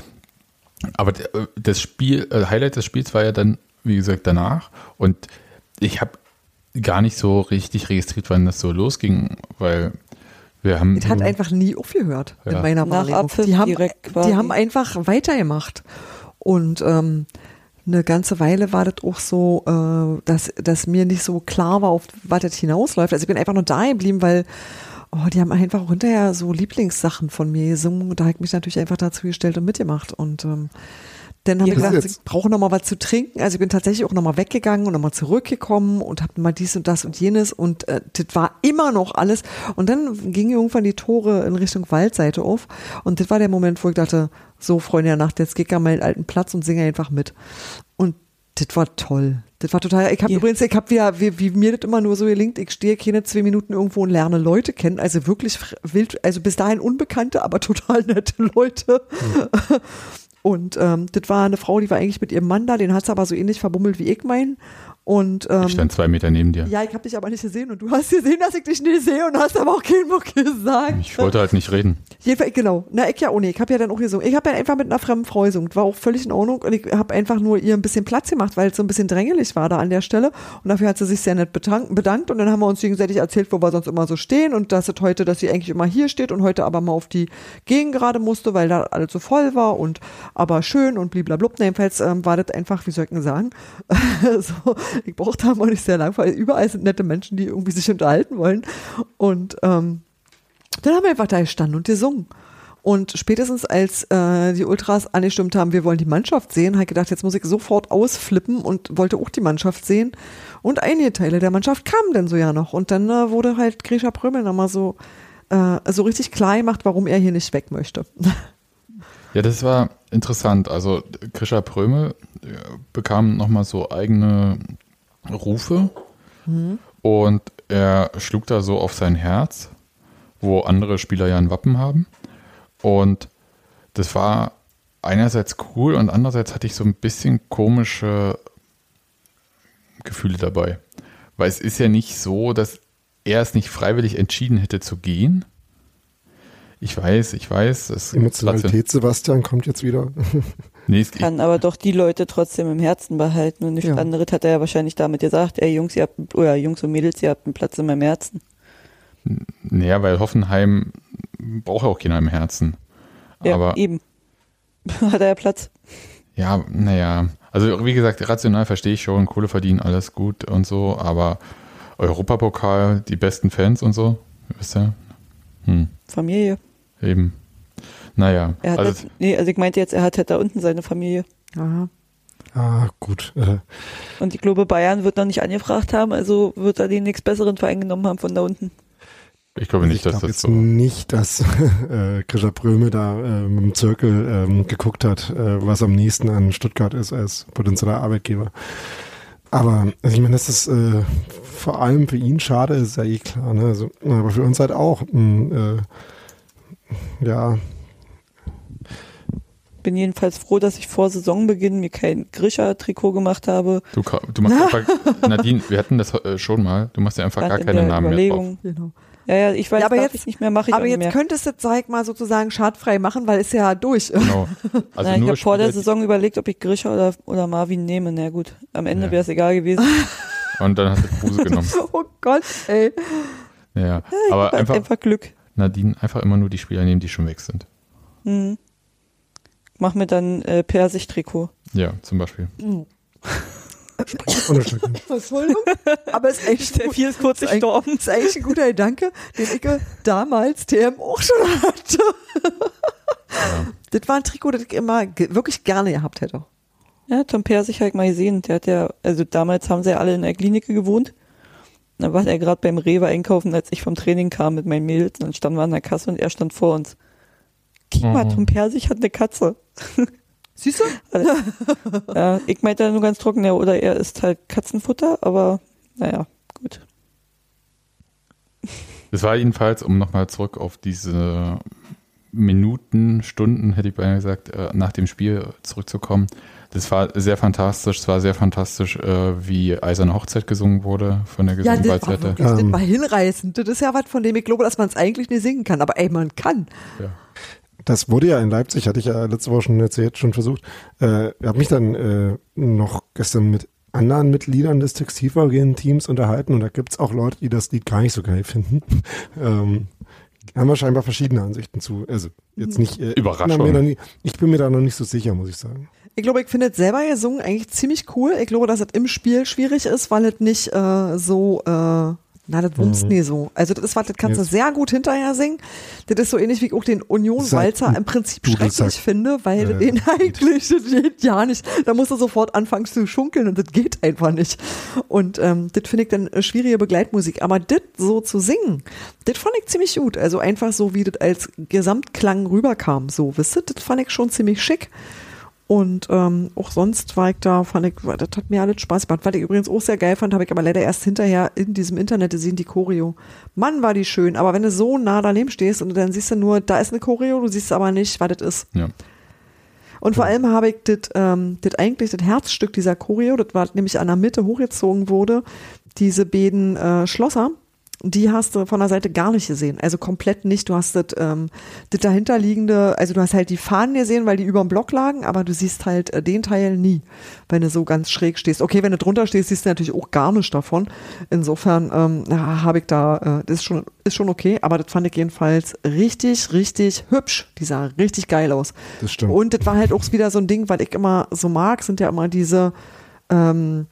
Aber das Spiel, äh, Highlight des Spiels war ja dann, wie gesagt, danach. Und ich habe gar nicht so richtig registriert, wann das so losging, weil wir haben. Es hat einfach nie aufgehört in Ja. meiner Nach Wahrnehmung. Die haben, direkt quasi. die haben einfach weitergemacht. Und ähm, eine ganze Weile war das auch so, äh, dass, dass mir nicht so klar war, auf was das hinausläuft. Also ich bin einfach nur da geblieben, weil oh, die haben einfach auch hinterher so Lieblingssachen von mir gesungen. Und da habe ich mich natürlich einfach dazu gestellt und mitgemacht. Und ähm, dann habe ich gesagt, jetzt- ich brauche noch mal was zu trinken. Also ich bin tatsächlich auch noch mal weggegangen und noch mal zurückgekommen und habe mal dies und das und jenes und äh, das war immer noch alles. Und dann gingen irgendwann die Tore in Richtung Waldseite auf und das war der Moment, wo ich dachte, so Freunde der Nacht, jetzt geh ich an meinen alten Platz und singe einfach mit. Und das war toll. Das war total. Ich habe Ja. übrigens, ich habe wieder, wie, wie mir das immer nur so gelingt, ich stehe keine zwei Minuten irgendwo und lerne Leute kennen. Also wirklich wild, also bis dahin Unbekannte, aber total nette Leute. Und ähm, das war eine Frau, die war eigentlich mit ihrem Mann da, den hat sie aber so ähnlich verbummelt wie ich mein. Und ähm, ich stand zwei Meter neben dir. ja, ich habe dich aber nicht gesehen und du hast gesehen, dass ich dich nicht sehe und hast aber auch keinen Bock gesagt. Ich wollte halt nicht reden. Jedenfalls, genau. Na, ich ja nicht. Ich habe ja dann auch gesungen. Ich habe ja einfach mit einer fremden Frau gesungen. War auch völlig in Ordnung. Und ich habe einfach nur ihr ein bisschen Platz gemacht, weil es so ein bisschen drängelig war da an der Stelle. Und dafür hat sie sich sehr nett bedankt. Und dann haben wir uns gegenseitig erzählt, wo wir sonst immer so stehen. Und dass es heute, dass sie eigentlich immer hier steht und heute aber mal auf die Gegend gerade musste, weil da alles so voll war und aber schön und bliblablub. Na, Jedenfalls ähm, war das einfach, wie soll ich denn sagen? so, brauchte da mal nicht sehr lang, weil überall sind nette Menschen, die irgendwie sich unterhalten wollen. Und ähm, dann haben wir einfach da gestanden und gesungen. Und spätestens als äh, die Ultras angestimmt haben, wir wollen die Mannschaft sehen, habe ich gedacht, jetzt muss ich sofort ausflippen und wollte auch die Mannschaft sehen. Und einige Teile der Mannschaft kamen dann so ja noch. Und dann äh, wurde halt Grisha Prömel nochmal so, äh, so richtig klar gemacht, warum er hier nicht weg möchte. Ja, das war interessant. Also Grisha Pröme äh, bekam nochmal so eigene Rufe und er schlug da so auf sein Herz, wo andere Spieler ja ein Wappen haben. Und das war einerseits cool und andererseits hatte ich so ein bisschen komische Gefühle dabei. Weil es ist ja nicht so, dass er es nicht freiwillig entschieden hätte zu gehen. Ich weiß, ich weiß. Es Emotionalität, Sebastian, kommt jetzt wieder. Nee, es, Kann aber doch die Leute trotzdem im Herzen behalten und nichts Ja. anderes hat er ja wahrscheinlich damit gesagt, ey Jungs, ihr habt, oder Jungs und Mädels, ihr habt einen Platz in meinem Herzen. naja, weil Hoffenheim braucht ja auch keiner im Herzen. Ja, Aber eben. hat er ja Platz. ja, naja. Also wie gesagt, rational verstehe ich schon, Kohle verdienen, alles gut und so, aber Europapokal, die besten Fans und so, wisst ihr? Hm, Familie. eben. Naja, Er hat also halt, nee, also ich meinte jetzt, er hat halt da unten seine Familie. Aha. ah, gut. Äh, Und ich glaube, Bayern wird noch nicht angefragt haben, also wird er den nichts besseren Verein genommen haben von da unten. ich glaube nicht, ich dass glaube das jetzt so. nicht, dass äh, Grisha Bröme da äh, mit dem Zirkel ähm, geguckt hat, äh, was am nächsten an Stuttgart ist als potenzieller Arbeitgeber. Aber also ich meine, das ist äh, vor allem für ihn schade, ist ja eh klar. Ne? Also, aber für uns halt auch. mh, äh, ja, Bin jedenfalls froh, dass ich vor Saisonbeginn mir kein Grisha-Trikot gemacht habe. Du, du machst einfach, Nadine, wir hatten das äh, schon mal, du machst ja einfach Stand gar in keine Namen mehr drauf. Überlegung. Genau. Ja, ja, ich weiß, Ja, aber jetzt- ich nicht mehr, mache ich Aber jetzt mehr. könntest du ich mal, sozusagen schadfrei machen, weil ist ja durch. Genau. Also Na, ich nur habe vor der Saison überlegt, ob ich Grisha oder, oder Marvin nehme. Na gut, am Ende Ja. wäre es egal gewesen. und dann hast du Kruse genommen. Oh Gott, ey. Ja, aber Einfach, einfach, Glück. Nadine, einfach immer nur die Spieler nehmen, die schon weg sind. Hm. Mach mir dann äh, Persich-Trikot. Ja, zum Beispiel. unterstützen. Entschuldigung. Aber es ist echt gut. ist kurz Das ist eigentlich- Das ist eigentlich ein guter Gedanke, den ich damals TM auch schon hatte. Das war ein Trikot, das ich immer wirklich gerne gehabt hätte. Ja, Tom Persich habe ich mal gesehen. Der hat ja, also damals haben sie ja alle in der Klinik gewohnt. Da war er gerade beim Rewe einkaufen, als ich vom Training kam mit meinen Mädels. Und dann standen wir an der Kasse und er stand vor uns. Guck mal, Mhm. Tom Persich hat eine Katze. Siehst du? Ja, ich meinte nur ganz trocken, ja, oder er isst halt Katzenfutter, aber naja, gut. Das war jedenfalls, um nochmal zurück auf diese Minuten, Stunden, hätte ich beinahe gesagt, äh, nach dem Spiel zurückzukommen. Das war sehr fantastisch. Es war sehr fantastisch, äh, wie Eiserne Hochzeit gesungen wurde von der Ja, das war, wirklich, das Ähm. war hinreißend. Das ist ja was, von dem ich glaube, dass man es eigentlich nicht singen kann. Aber ey, man kann. Ja. Das wurde ja in Leipzig, hatte ich ja letzte Woche schon erzählt, schon versucht. Äh, ich habe mich dann äh, noch gestern mit anderen Mitgliedern des Textilvergehen-Teams unterhalten und da gibt's auch Leute, die das Lied gar nicht so geil finden. ähm, haben wir scheinbar verschiedene Ansichten zu. Also jetzt nicht äh, Überraschung. Ich bin, mir da nie, ich bin mir da noch nicht so sicher, muss ich sagen. Ich glaube, ich finde es selber gesungen eigentlich ziemlich cool. Ich glaube, dass es im Spiel schwierig ist, weil es nicht äh, so, äh, na, das wumms Mhm. nie so. Also das ist was, das kannst du sehr gut hinterher singen. Das ist so ähnlich wie ich auch den Union-Walzer im Prinzip schrecklich finde, weil das den eigentlich, das geht ja nicht. Da musst du sofort anfangen zu schunkeln und das geht einfach nicht. Und ähm, das finde ich dann schwierige Begleitmusik. Aber das so zu singen, das fand ich ziemlich gut. Also einfach so, wie das als Gesamtklang rüberkam. So, wisst ihr, das fand ich schon ziemlich schick. Und ähm, auch sonst war ich da, fand ich, das hat mir alles Spaß gemacht. Was ich übrigens auch sehr geil fand, habe ich aber leider erst hinterher in diesem Internet gesehen, die Choreo. Mann, war die schön. Aber wenn du so nah daneben stehst und dann siehst du nur, da ist eine Choreo, du siehst aber nicht, was das ist. Ja. Und vor allem habe ich das, ähm, das eigentlich das Herzstück dieser Choreo, das war nämlich an der Mitte hochgezogen wurde, diese beiden äh, Schlosser, die hast du von der Seite gar nicht gesehen. Also komplett nicht. Du hast das, ähm, das dahinterliegende, also du hast halt die Fahnen gesehen, weil die über dem Block lagen, aber du siehst halt äh, den Teil nie, wenn du so ganz schräg stehst. Okay, wenn du drunter stehst, siehst du natürlich auch gar nichts davon. Insofern ähm, habe ich da, äh, das ist schon, ist schon okay, aber das fand ich jedenfalls richtig, richtig hübsch. Die sah richtig geil aus. Das stimmt. Und das war halt auch wieder so ein Ding, weil ich immer so mag, sind ja immer diese, ähm,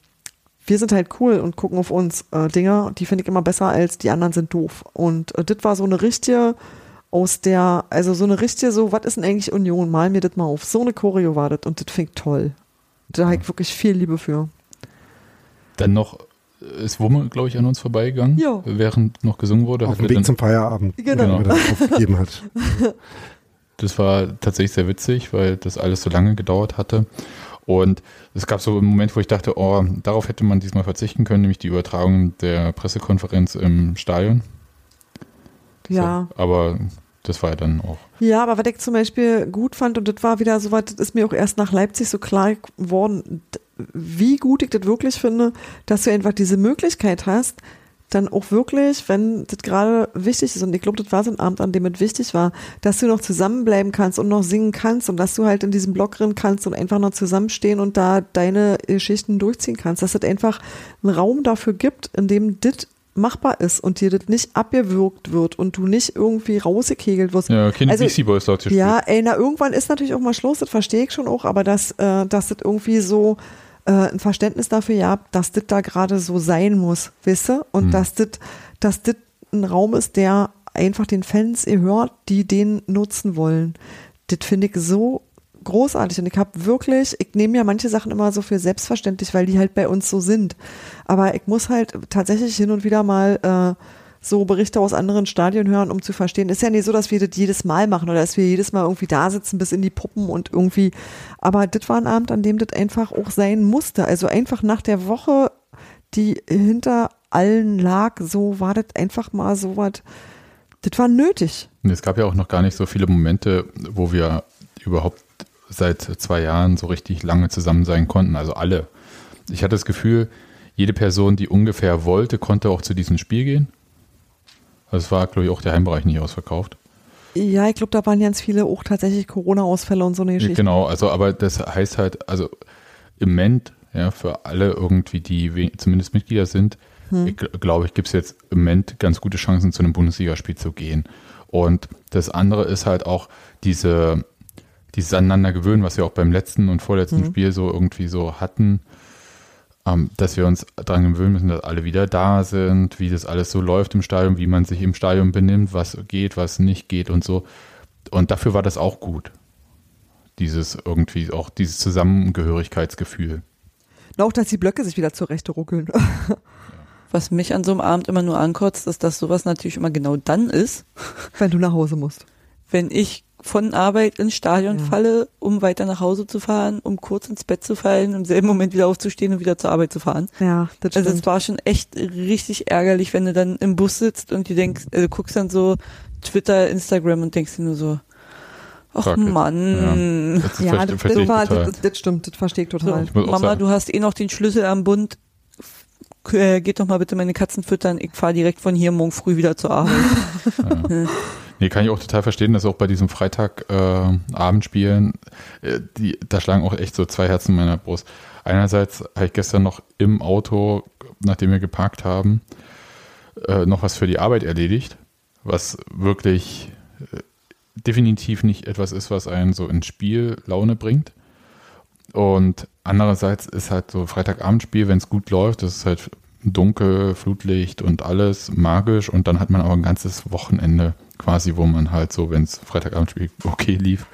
wir sind halt cool und gucken auf uns äh, Dinger, die finde ich immer besser als die anderen sind doof. Und äh, das war so eine richtige aus der, also so eine richtige, so, was ist denn eigentlich Union? Mal mir das mal auf. So eine Choreo war das und das finde ich toll. Da habe ich wirklich viel Liebe für. Dann noch ist Wumme, glaube ich, an uns vorbeigegangen, Ja. während noch gesungen wurde. Auf dem Weg dann- zum Feierabend, Genau. dann aufgegeben hat. Das war tatsächlich sehr witzig, weil das alles so lange gedauert hatte. Und es gab so einen Moment, wo ich dachte, oh, darauf hätte man diesmal verzichten können, nämlich die Übertragung der Pressekonferenz im Stadion. Ja. So, aber das war ja dann auch. Ja, aber was ich zum Beispiel gut fand, und das war wieder so was, das ist mir auch erst nach Leipzig so klar geworden, wie gut ich das wirklich finde, dass du einfach diese Möglichkeit hast, dann auch wirklich, wenn das gerade wichtig ist, und ich glaube, das war so ein Abend, an dem es wichtig war, dass du noch zusammenbleiben kannst und noch singen kannst und dass du halt in diesem Block rennen kannst und einfach noch zusammenstehen und da deine Geschichten durchziehen kannst, dass es einfach einen Raum dafür gibt, in dem das machbar ist und dir das nicht abgewürgt wird und du nicht irgendwie rausgekegelt wirst. Ja, keine Also, Beastie Boys gespielt. Ja, ey, na, irgendwann ist natürlich auch mal Schluss, das verstehe ich schon auch, aber dass, äh, dass das irgendwie so äh, ein Verständnis dafür ja, dass das da gerade so sein muss, du? Und Hm. dass das dass das ein Raum ist, der einfach den Fans gehört, die den nutzen wollen. Das finde ich so großartig und ich habe wirklich, ich nehme ja manche Sachen immer so für selbstverständlich, weil die halt bei uns so sind. Aber ich muss halt tatsächlich hin und wieder mal äh, so Berichte aus anderen Stadien hören, um zu verstehen. Ist ja nicht so, dass wir das jedes Mal machen oder dass wir jedes Mal irgendwie da sitzen bis in die Puppen und irgendwie. Aber das war ein Abend, an dem das einfach auch sein musste. Also einfach nach der Woche, die hinter allen lag, so war das einfach mal so was. Das war nötig. Es gab ja auch noch gar nicht so viele Momente, wo wir überhaupt seit zwei Jahren so richtig lange zusammen sein konnten. Also alle. Ich hatte das Gefühl, jede Person, die ungefähr wollte, konnte auch zu diesem Spiel gehen. Also es war, glaube ich, auch der Heimbereich nicht ausverkauft. Ja, ich glaube, da waren ganz viele auch tatsächlich Corona-Ausfälle und so eine Geschichte. Genau, also aber das heißt halt, also im Moment, ja, für alle irgendwie, die zumindest Mitglieder sind, ich gl- glaube ich, gibt es jetzt im Moment ganz gute Chancen, zu einem Bundesligaspiel zu gehen. Und das andere ist halt auch diese, dieses aneinander gewöhnen, was wir auch beim letzten und vorletzten Spiel so irgendwie so hatten, ähm, dass wir uns daran gewöhnen müssen, dass alle wieder da sind, wie das alles so läuft im Stadion, wie man sich im Stadion benimmt, was geht, was nicht geht und so. Und dafür war das auch gut. Dieses irgendwie, auch dieses Zusammengehörigkeitsgefühl. Und auch, dass die Blöcke sich wieder zur Rechte ruckeln. Was mich an so einem Abend immer nur ankotzt, ist, dass sowas natürlich immer genau dann ist, wenn du nach Hause musst. wenn ich von Arbeit ins Stadion Ja. falle, um weiter nach Hause zu fahren, um kurz ins Bett zu fallen, im selben Moment wieder aufzustehen und wieder zur Arbeit zu fahren. Ja, das Also stimmt. es war schon echt richtig ärgerlich, wenn du dann im Bus sitzt und du denkst, du guckst dann so Twitter, Instagram und denkst dir nur so, ach. Mann. Das ja, verste- das, das, ich war, total. das, das stimmt, das verstehe ich So, total. auch Mama, sagen- du hast eh noch den Schlüssel am Bund. Äh, Geht doch mal bitte meine Katzen füttern. Ich fahre direkt von hier morgen früh wieder zur Arbeit. Ja. Nee, kann ich auch total verstehen, dass auch bei diesem Freitag äh, äh, da schlagen auch echt so zwei Herzen in meiner Brust. Einerseits habe ich gestern noch im Auto, nachdem wir geparkt haben, äh, noch was für die Arbeit erledigt, was wirklich äh, definitiv nicht etwas ist, was einen so ins Spiel Laune bringt. Und andererseits ist halt so Freitagabendspiel, wenn es gut läuft, das ist halt dunkel, Flutlicht und alles magisch und dann hat man aber ein ganzes Wochenende quasi, wo man halt so, wenn es Freitagabendspiel okay lief,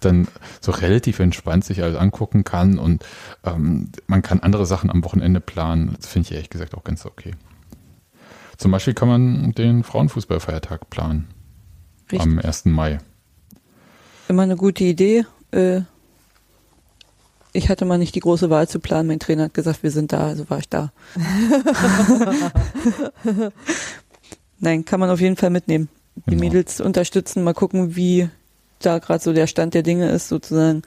dann so relativ entspannt sich alles angucken kann und ähm, man kann andere Sachen am Wochenende planen. Das finde ich ehrlich gesagt auch ganz okay. Zum Beispiel kann man den Frauenfußballfeiertag planen Richtig. am 1. Mai. Immer eine gute Idee. Äh, ich hatte mal nicht die große Wahl zu planen. Mein Trainer hat gesagt, wir sind da, also war ich da. Nein, kann man auf jeden Fall mitnehmen. Die Genau. Mädels unterstützen, mal gucken, wie da gerade so der Stand der Dinge ist, sozusagen.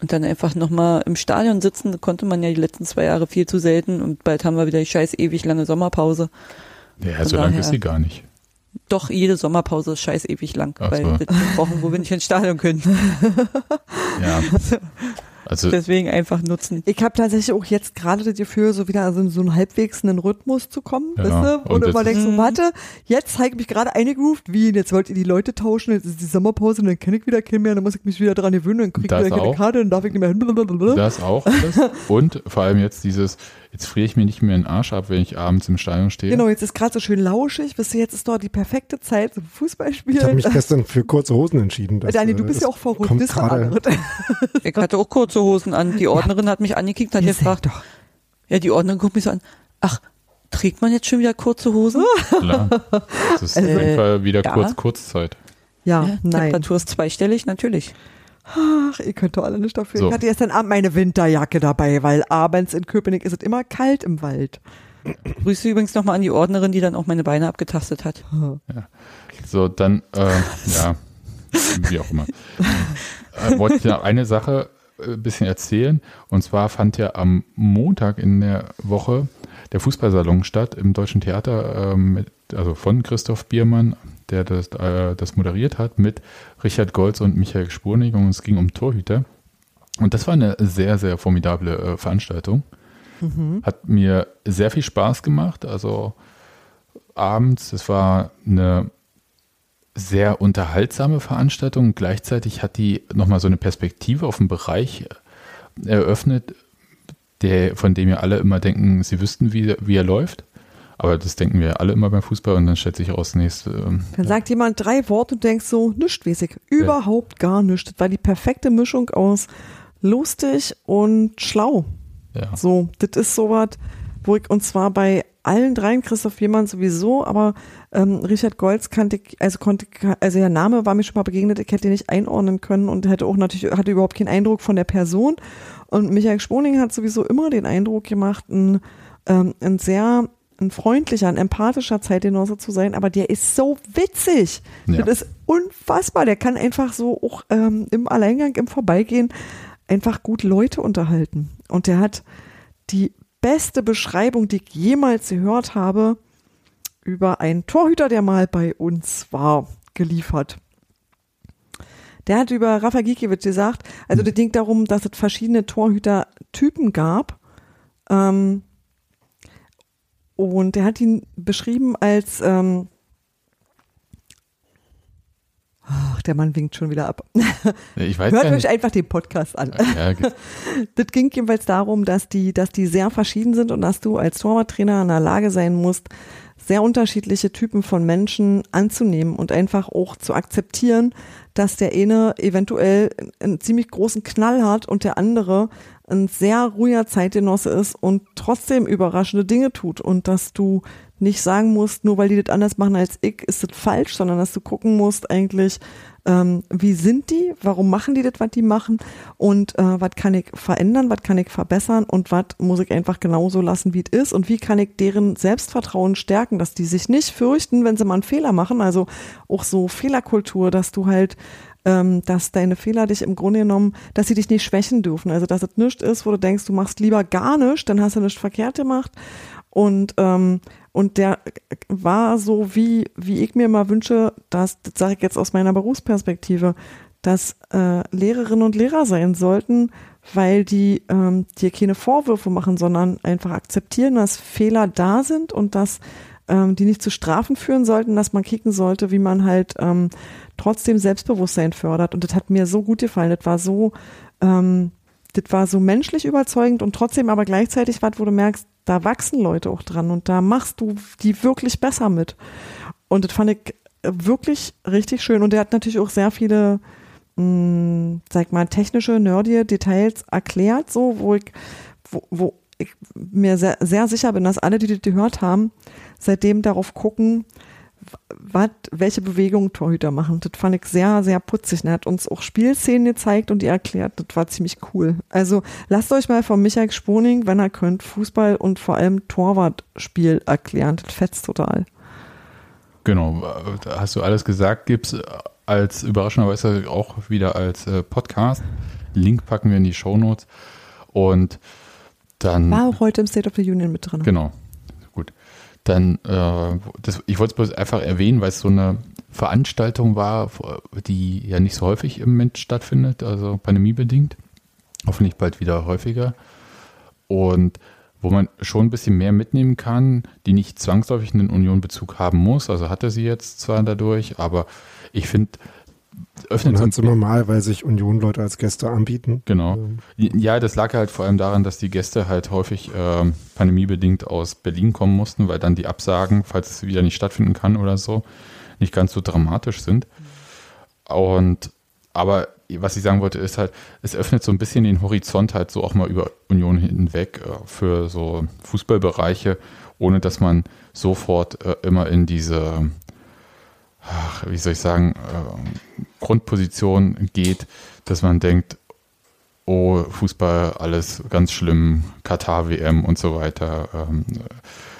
Und dann einfach nochmal im Stadion sitzen, da konnte man ja die letzten zwei Jahre viel zu selten und bald haben wir wieder die scheiß ewig lange Sommerpause. Ja, so lang ist sie gar nicht. Doch, jede Sommerpause ist scheiß ewig lang, Ach weil so. sind Wochen, wo wir nicht ins Stadion können. Ja. Also Deswegen einfach nutzen. Ich habe tatsächlich auch jetzt gerade das Gefühl, so wieder also in so einen halbwegs einen Rhythmus zu kommen, Ja, weißt du? und Und immer denkst so, Mhm. warte, jetzt zeige ich mich gerade eingegroovt, wie, jetzt wollt ihr die Leute tauschen, jetzt ist die Sommerpause, und dann kenne ich wieder keinen mehr, dann muss ich mich wieder dran gewöhnen, dann krieg ich wieder keine. Karte, dann darf ich nicht mehr hin, blablabla. Das auch alles. Und vor allem jetzt dieses, jetzt friere ich mir nicht mehr den Arsch ab, wenn ich abends im Stadion stehe. Genau, jetzt ist gerade so schön lauschig, wisst ihr, jetzt ist doch die perfekte Zeit zum Fußballspielen. Ich habe mich gestern für kurze Hosen entschieden. Das, Dani, du äh, bist ja auch verrückt, kommt. Ich hatte auch kurze Hosen an. Die Ordnerin hat mich angekickt und hat gefragt, doch. ja, die Ordnerin guckt mich so an, ach, trägt man jetzt schon wieder kurze Hosen? Klar. Das ist auf Also, jeden Fall wieder ja. kurz Kurzzeit. Ja, Ja, nein. Temperatur ist zweistellig, natürlich. Ach, ihr könnt doch alle nicht dafür. So. Ich hatte gestern Abend meine Winterjacke dabei, weil abends in Köpenick ist es immer kalt im Wald. Grüße übrigens nochmal an die Ordnerin, die dann auch meine Beine abgetastet hat. So, dann, äh, ja, wie auch immer. Äh, wollte ich ja eine Sache äh, ein bisschen erzählen. Und zwar fand ja am Montag in der Woche der Fußballsalon statt im Deutschen Theater, ähm, mit, also von Christoph Biermann, der das, äh, das moderiert hat, mit Richard Golz und Michael Spurnig. Und es ging um Torhüter. Und das war eine sehr, sehr formidable äh, Veranstaltung. Hat mir sehr viel Spaß gemacht. Also abends, es war eine sehr unterhaltsame Veranstaltung. Gleichzeitig hat die nochmal so eine Perspektive auf den Bereich eröffnet, der, von dem ja alle immer denken, sie wüssten, wie, wie er läuft. Aber das denken wir alle immer beim Fußball und dann stellt sich heraus, nächste. Ähm, Dann sagt jemand drei Worte und denkst so, ich. Überhaupt gar nichts. Das war die perfekte Mischung aus lustig und schlau. ja. So, das ist sowas, wo ich, und zwar bei allen dreien, Christoph Jemand sowieso, aber ähm, Richard Golz kannte also konnte, also der Name war mir schon mal begegnet, ich hätte ihn nicht einordnen können und hätte auch natürlich, hatte überhaupt keinen Eindruck von der Person. Und Michael Sponing hat sowieso immer den Eindruck gemacht, ein, ähm, ein sehr ein freundlicher, ein empathischer Zeitgenosse zu sein, aber der ist so witzig. Ja. Das ist unfassbar. Der kann einfach so auch ähm, im Alleingang, im Vorbeigehen einfach gut Leute unterhalten. Und der hat die beste Beschreibung, die ich jemals gehört habe, über einen Torhüter, der mal bei uns war, geliefert. Der hat über Rafa Gikiewicz gesagt, also das ging darum, dass es verschiedene Torhütertypen gab. Ähm, und der hat ihn beschrieben als, ähm, ach, der Mann winkt schon wieder ab. Ich weiß Hört euch nicht. einfach den Podcast an. Ja, ge- Das ging jedenfalls darum, dass die, dass die sehr verschieden sind und dass du als Torwarttrainer in der Lage sein musst, sehr unterschiedliche Typen von Menschen anzunehmen und einfach auch zu akzeptieren, dass der eine eventuell einen ziemlich großen Knall hat und der andere ein sehr ruhiger Zeitgenosse ist und trotzdem überraschende Dinge tut. Und dass du nicht sagen musst, nur weil die das anders machen als ich, ist das falsch, sondern dass du gucken musst eigentlich, ähm, wie sind die, warum machen die das, was die machen? Und äh, was kann ich verändern, was kann ich verbessern? Und was muss ich einfach genauso lassen, wie es ist? Und wie kann ich deren Selbstvertrauen stärken, dass die sich nicht fürchten, wenn sie mal einen Fehler machen, also auch so Fehlerkultur, dass du halt ähm, dass deine Fehler dich im Grunde genommen, dass sie dich nicht schwächen dürfen. Also dass es nichts ist, wo du denkst, du machst lieber gar nichts, dann hast du nichts verkehrt gemacht. Und, ähm, und der war so, wie, wie ich mir mal wünsche, dass, das sage ich jetzt aus meiner Berufsperspektive, dass äh, Lehrerinnen und Lehrer sein sollten, weil die ähm, dir keine Vorwürfe machen, sondern einfach akzeptieren, dass Fehler da sind und dass ähm, die nicht zu Strafen führen sollten, dass man kicken sollte, wie man halt ähm, trotzdem Selbstbewusstsein fördert. Und das hat mir so gut gefallen. Das war so, ähm, das war so menschlich überzeugend und trotzdem aber gleichzeitig was, wo du merkst, da wachsen Leute auch dran und da machst du die wirklich besser mit. Und das fand ich wirklich richtig schön. Und der hat natürlich auch sehr viele, mh, sag mal, technische, nerdige Details erklärt, so, wo ich, wo, wo ich mir sehr, sehr sicher bin, dass alle, die das gehört haben, seitdem darauf gucken, was, welche Bewegungen Torhüter machen. Das fand ich sehr, sehr putzig. Er hat uns auch Spielszenen gezeigt und die erklärt. Das war ziemlich cool. Also lasst euch mal von Michael Sponing, wenn ihr könnt, Fußball und vor allem Torwartspiel erklären. Das fetzt total. Genau, da hast du alles gesagt. Gibt es als überraschenderweise auch wieder als äh, Podcast. Link packen wir in die Shownotes. Und dann. War auch heute im State of the Union mit drin. Genau, gut. Dann, äh, das, ich wollte es bloß einfach erwähnen, weil es so eine Veranstaltung war, die ja nicht so häufig im Moment stattfindet, also pandemiebedingt. Hoffentlich bald wieder häufiger. Und wo man schon ein bisschen mehr mitnehmen kann, die nicht zwangsläufig einen Union-Bezug haben muss. Also hatte sie jetzt zwar dadurch, aber ich finde, öffnet Und so ein halt so normal, weil sich Union-Leute als Gäste anbieten. Genau. Ähm, Ja, das lag halt vor allem daran, dass die Gäste halt häufig ähm, pandemiebedingt aus Berlin kommen mussten, weil dann die Absagen, falls es wieder nicht stattfinden kann oder so, nicht ganz so dramatisch sind. Und aber was ich sagen wollte, ist halt, es öffnet so ein bisschen den Horizont halt so auch mal über Union hinweg äh, für so Fußballbereiche, ohne dass man sofort äh, immer in diese ach, wie soll ich sagen, äh, Grundposition geht, dass man denkt, oh, Fußball, alles ganz schlimm, Katar-WM und so weiter. Ähm,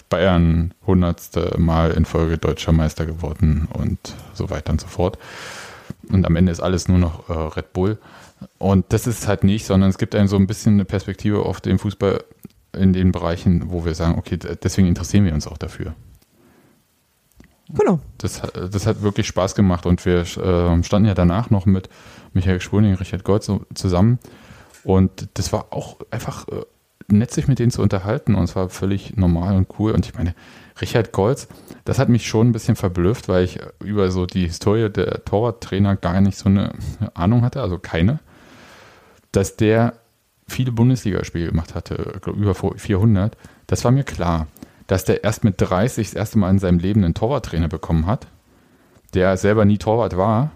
Bayern hundertste Mal in Folge deutscher Meister geworden und so weiter und so fort. Und am Ende ist alles nur noch äh, Red Bull. Und das ist halt nicht, sondern es gibt einem so ein bisschen eine Perspektive auf den Fußball in den Bereichen, wo wir sagen, okay, deswegen interessieren wir uns auch dafür. Genau. Das, das hat wirklich Spaß gemacht und wir äh, standen ja danach noch mit Michael Schwulning, Richard Gold so zusammen und das war auch einfach äh, nett, sich mit denen zu unterhalten und es war völlig normal und cool und ich meine, Richard Golz, das hat mich schon ein bisschen verblüfft, weil ich über so die Historie der Torwarttrainer gar nicht so eine Ahnung hatte, also keine, dass der viele Bundesligaspiele gemacht hatte, über 400, das war mir klar. Dass der erst mit 30 das erste Mal in seinem Leben einen Torwarttrainer bekommen hat, der selber nie Torwart war,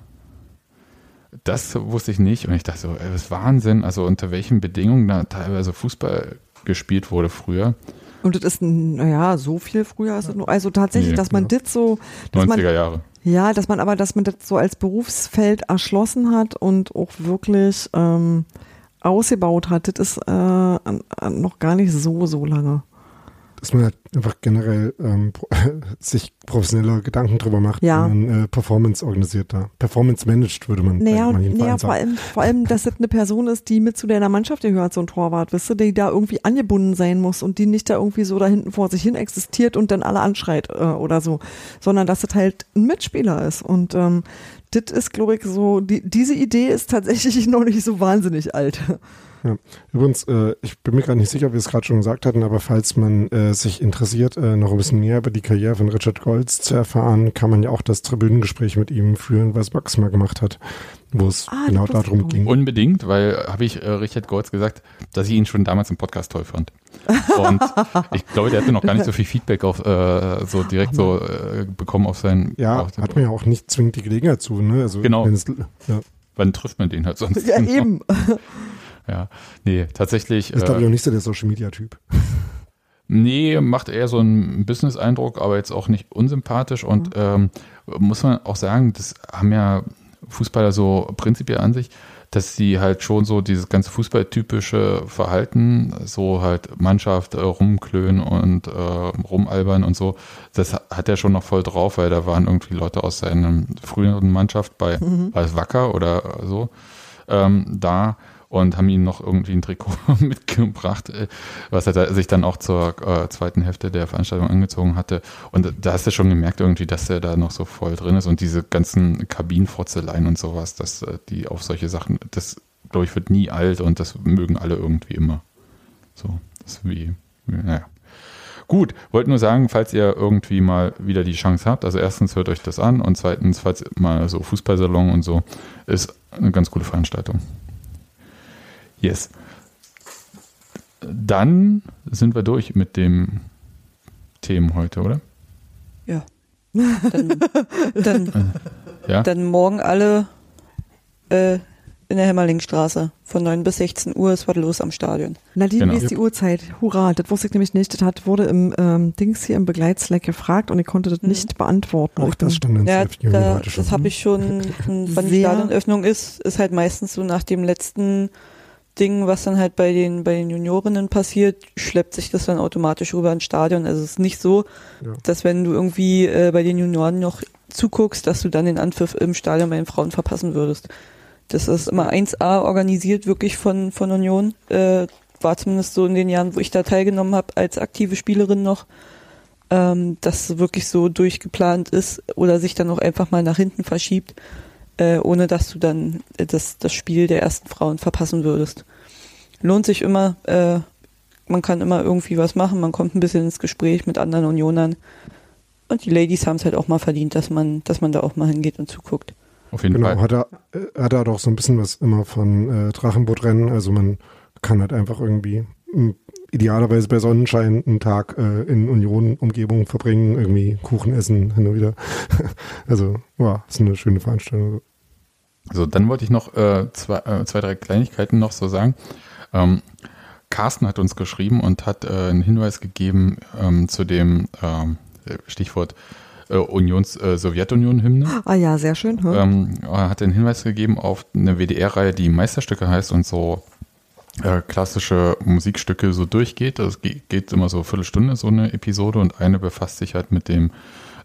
das wusste ich nicht. Und ich dachte so, ey, das ist Wahnsinn, also unter welchen Bedingungen da teilweise Fußball gespielt wurde früher. Und das ist, naja, so viel früher ist nur. Also tatsächlich, Nee, dass man ja. das so, dass 90er man, Jahre. ja, dass man aber, dass man das so als Berufsfeld erschlossen hat und auch wirklich ähm, ausgebaut hat, das ist äh, noch gar nicht so, so lange. Dass man halt einfach generell ähm, sich professioneller Gedanken drüber macht, Ja. wenn man äh, Performance organisiert da. Performance managed, würde man Naja, manchen naja vor, sagen. allem, vor allem, dass das eine Person ist, die mit zu deiner Mannschaft gehört, so ein Torwart, wisst du, die da irgendwie angebunden sein muss und die nicht da irgendwie so da hinten vor sich hin existiert und dann alle anschreit äh, oder so, sondern dass das halt ein Mitspieler ist. Und ähm, das ist, glaube ich, so, die, diese Idee ist tatsächlich noch nicht so wahnsinnig alt. Übrigens, äh, ich bin mir gerade nicht sicher, ob wir es gerade schon gesagt hatten, aber falls man äh, sich interessiert, äh, noch ein bisschen mehr über die Karriere von Richard Goltz zu erfahren, kann man ja auch das Tribünengespräch mit ihm führen, was Max mal gemacht hat, wo es Ah, genau darum ging. Unbedingt, weil habe ich äh, Richard Goltz gesagt, dass ich ihn schon damals im Podcast toll fand. Und ich glaube, der hatte noch gar nicht so viel Feedback auf äh, so direkt so äh, bekommen auf seinen. Ja, auf hat man ja auch nicht zwingend die Gelegenheit zu, ne? Also Genau. ja, Wann trifft man den halt sonst? ja, Genau. eben. Ja, nee, tatsächlich. ist glaube ich Äh, auch nicht so der Social Media Typ. nee, macht eher so einen Business-Eindruck, aber jetzt auch nicht unsympathisch. Und ähm, muss man auch sagen, das haben ja Fußballer so prinzipiell an sich, dass sie halt schon so dieses ganze fußballtypische Verhalten, so halt Mannschaft äh, rumklönen und äh, rumalbern und so, das ha- hat er schon noch voll drauf, weil da waren irgendwie Leute aus seiner früheren Mannschaft bei als Wacker oder so ähm, da und haben ihm noch irgendwie ein Trikot mitgebracht, äh, was er da, sich dann auch zur äh, zweiten Hälfte der Veranstaltung angezogen hatte. Und da hast du schon gemerkt irgendwie, dass er da noch so voll drin ist und diese ganzen Kabinenfrotzeleien und sowas, dass äh, die auf solche Sachen, das glaube ich wird nie alt und das mögen alle irgendwie immer. So, das ist wie, naja. Gut, wollte nur sagen, falls ihr irgendwie mal wieder die Chance habt, also erstens hört euch das an und zweitens, falls mal so Fußballsalon und so, ist eine ganz gute Veranstaltung. Yes. Dann sind wir durch mit dem Themen heute, oder? Ja. Dann, dann, Ja? dann morgen alle äh, in der Hämmerlingstraße. Von 9 bis 16 Uhr ist was los am Stadion. Nadine, Genau. wie ist die Uhrzeit? Hurra, das wusste ich nämlich nicht. Das hat, wurde im ähm, Dings hier im Begleitslack gefragt und ich konnte das Mhm. nicht beantworten. Auch das stand in Ja, da, das habe ich schon, wann die Stadionöffnung ist, ist halt meistens so nach dem letzten Ding, was dann halt bei den, bei den Juniorinnen passiert, schleppt sich das dann automatisch rüber ins Stadion. Also es ist nicht so, Ja. dass wenn du irgendwie äh, bei den Junioren noch zuguckst, dass du dann den Anpfiff im Stadion bei den Frauen verpassen würdest. Das ist immer 1A organisiert wirklich von, von Union. Äh, war zumindest so in den Jahren, wo ich da teilgenommen habe, als aktive Spielerin noch, ähm, dass wirklich so durchgeplant ist oder sich dann auch einfach mal nach hinten verschiebt, äh, ohne dass du dann äh, das, das Spiel der ersten Frauen verpassen würdest. Lohnt sich immer, äh, man kann immer irgendwie was machen, man kommt ein bisschen ins Gespräch mit anderen Unionern. Und die Ladies haben es halt auch mal verdient, dass man, dass man da auch mal hingeht und zuguckt. Auf jeden Genau, Fall. hat er, hat er doch so ein bisschen was immer von äh, Drachenbootrennen. Also man kann halt einfach irgendwie m, idealerweise bei Sonnenschein einen Tag äh, in Union-Umgebung verbringen, irgendwie Kuchen essen hin und wieder. also, ja, ist eine schöne Veranstaltung. So, dann wollte ich noch äh, zwei, äh, zwei, drei Kleinigkeiten noch so sagen. Ähm, Carsten hat uns geschrieben und hat äh, einen Hinweis gegeben ähm, zu dem ähm, Stichwort äh, Unions, äh, Sowjetunion-Hymne. Ah ja, sehr schön. Hm? Ähm, er hat den Hinweis gegeben auf eine WDR-Reihe, die Meisterstücke heißt und so äh, klassische Musikstücke so durchgeht. Das geht, geht immer so eine Viertelstunde, so eine Episode und eine befasst sich halt mit dem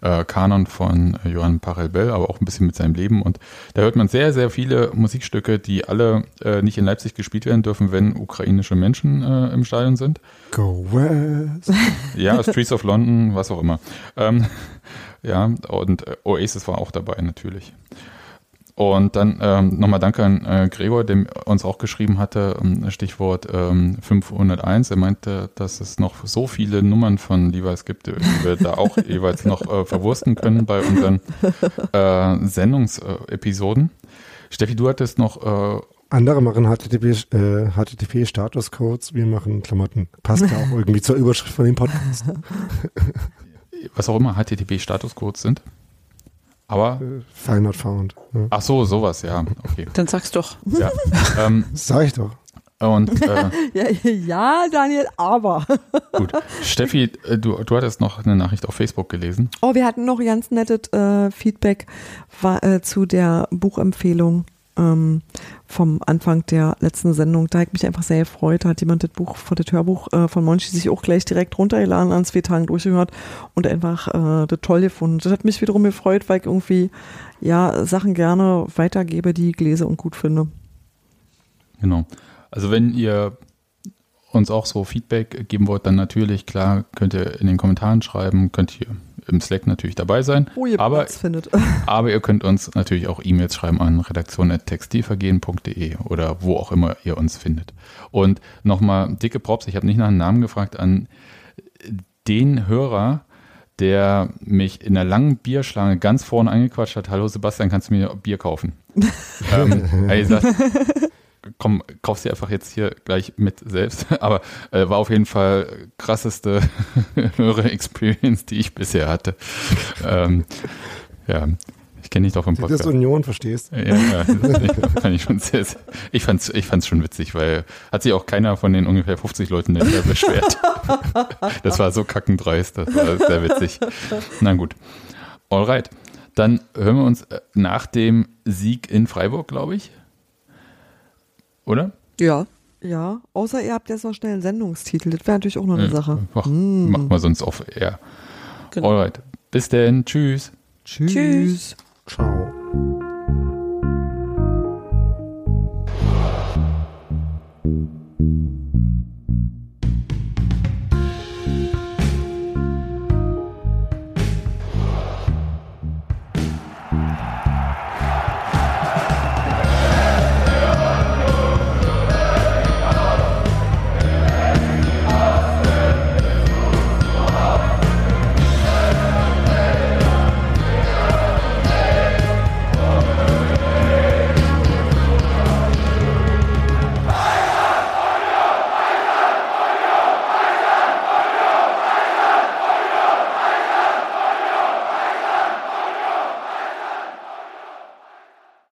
äh, Kanon von Johann Pachelbel, aber auch ein bisschen mit seinem Leben. Und da hört man sehr, sehr viele Musikstücke, die alle äh, nicht in Leipzig gespielt werden dürfen, wenn ukrainische Menschen äh, im Stadion sind. Go West. Ja, Streets of London, was auch immer. Ähm, ja, und äh, Oasis war auch dabei natürlich. Und dann ähm, nochmal danke an äh, Gregor, der uns auch geschrieben hatte, ähm, Stichwort ähm, 501. Er meinte, dass es noch so viele Nummern von Levi's gibt, die wir da auch jeweils noch äh, verwursten können bei unseren äh, Sendungsepisoden. Steffi, du hattest noch äh, Andere machen HTTP, äh, HTTP Statuscodes, wir machen Klamotten. Passt ja auch irgendwie zur Überschrift von dem Podcast. was auch immer HTTP-Statuscodes sind. Aber, Äh, File not found. Ja. ach so, sowas, ja, okay. Dann sag's doch. Ja. ähm, sag ich doch. und äh, Ja, ja, Daniel, aber. gut, Steffi, äh, du, du hattest noch eine Nachricht auf Facebook gelesen. Oh, wir hatten noch ganz nettes äh, Feedback war, äh, zu der Buchempfehlung ähm, vom Anfang der letzten Sendung. Da hat mich einfach sehr gefreut. Da hat jemand das Buch vor das Hörbuch äh, von Monchi sich auch gleich direkt runtergeladen, an zwei Tagen durchgehört und einfach äh, das toll gefunden. Das hat mich wiederum gefreut, weil ich irgendwie ja Sachen gerne weitergebe, die ich lese und gut finde. Genau. Also wenn ihr uns auch so Feedback geben wollt, dann natürlich, klar, könnt ihr in den Kommentaren schreiben, könnt ihr im Slack natürlich dabei sein. Wo ihr aber, Platz findet. aber ihr könnt uns natürlich auch E-Mails schreiben an redaktion.textilvergehen.de oder wo auch immer ihr uns findet. Und nochmal dicke Props, ich habe nicht nach einem Namen gefragt, an den Hörer, der mich in einer langen Bierschlange ganz vorne angequatscht hat. Hallo Sebastian, kannst du mir Bier kaufen? ähm, gesagt, komm, kauf sie einfach jetzt hier gleich mit selbst. Aber äh, war auf jeden Fall krasseste höhere Experience, die ich bisher hatte. Ähm, ja, ich kenne dich doch vom Das Podcast. Union, verstehst Ja, ja, das fand ich schon sehr, sehr ich fand's, ich fand's schon witzig, weil hat sich auch keiner von den ungefähr 50 Leuten dahinter beschwert. Das war so kackendreist, das war sehr witzig. Na gut. Alright. Dann hören wir uns äh, nach dem Sieg in Freiburg, glaube ich. Oder? Ja. Ja, außer ihr habt jetzt noch schnell einen Sendungstitel. Das wäre natürlich auch noch eine Sache. Ach, Machen wir sonst auf Air. Genau. Alright. Bis denn. Tschüss. Tschüss. Tschüss. Ciao.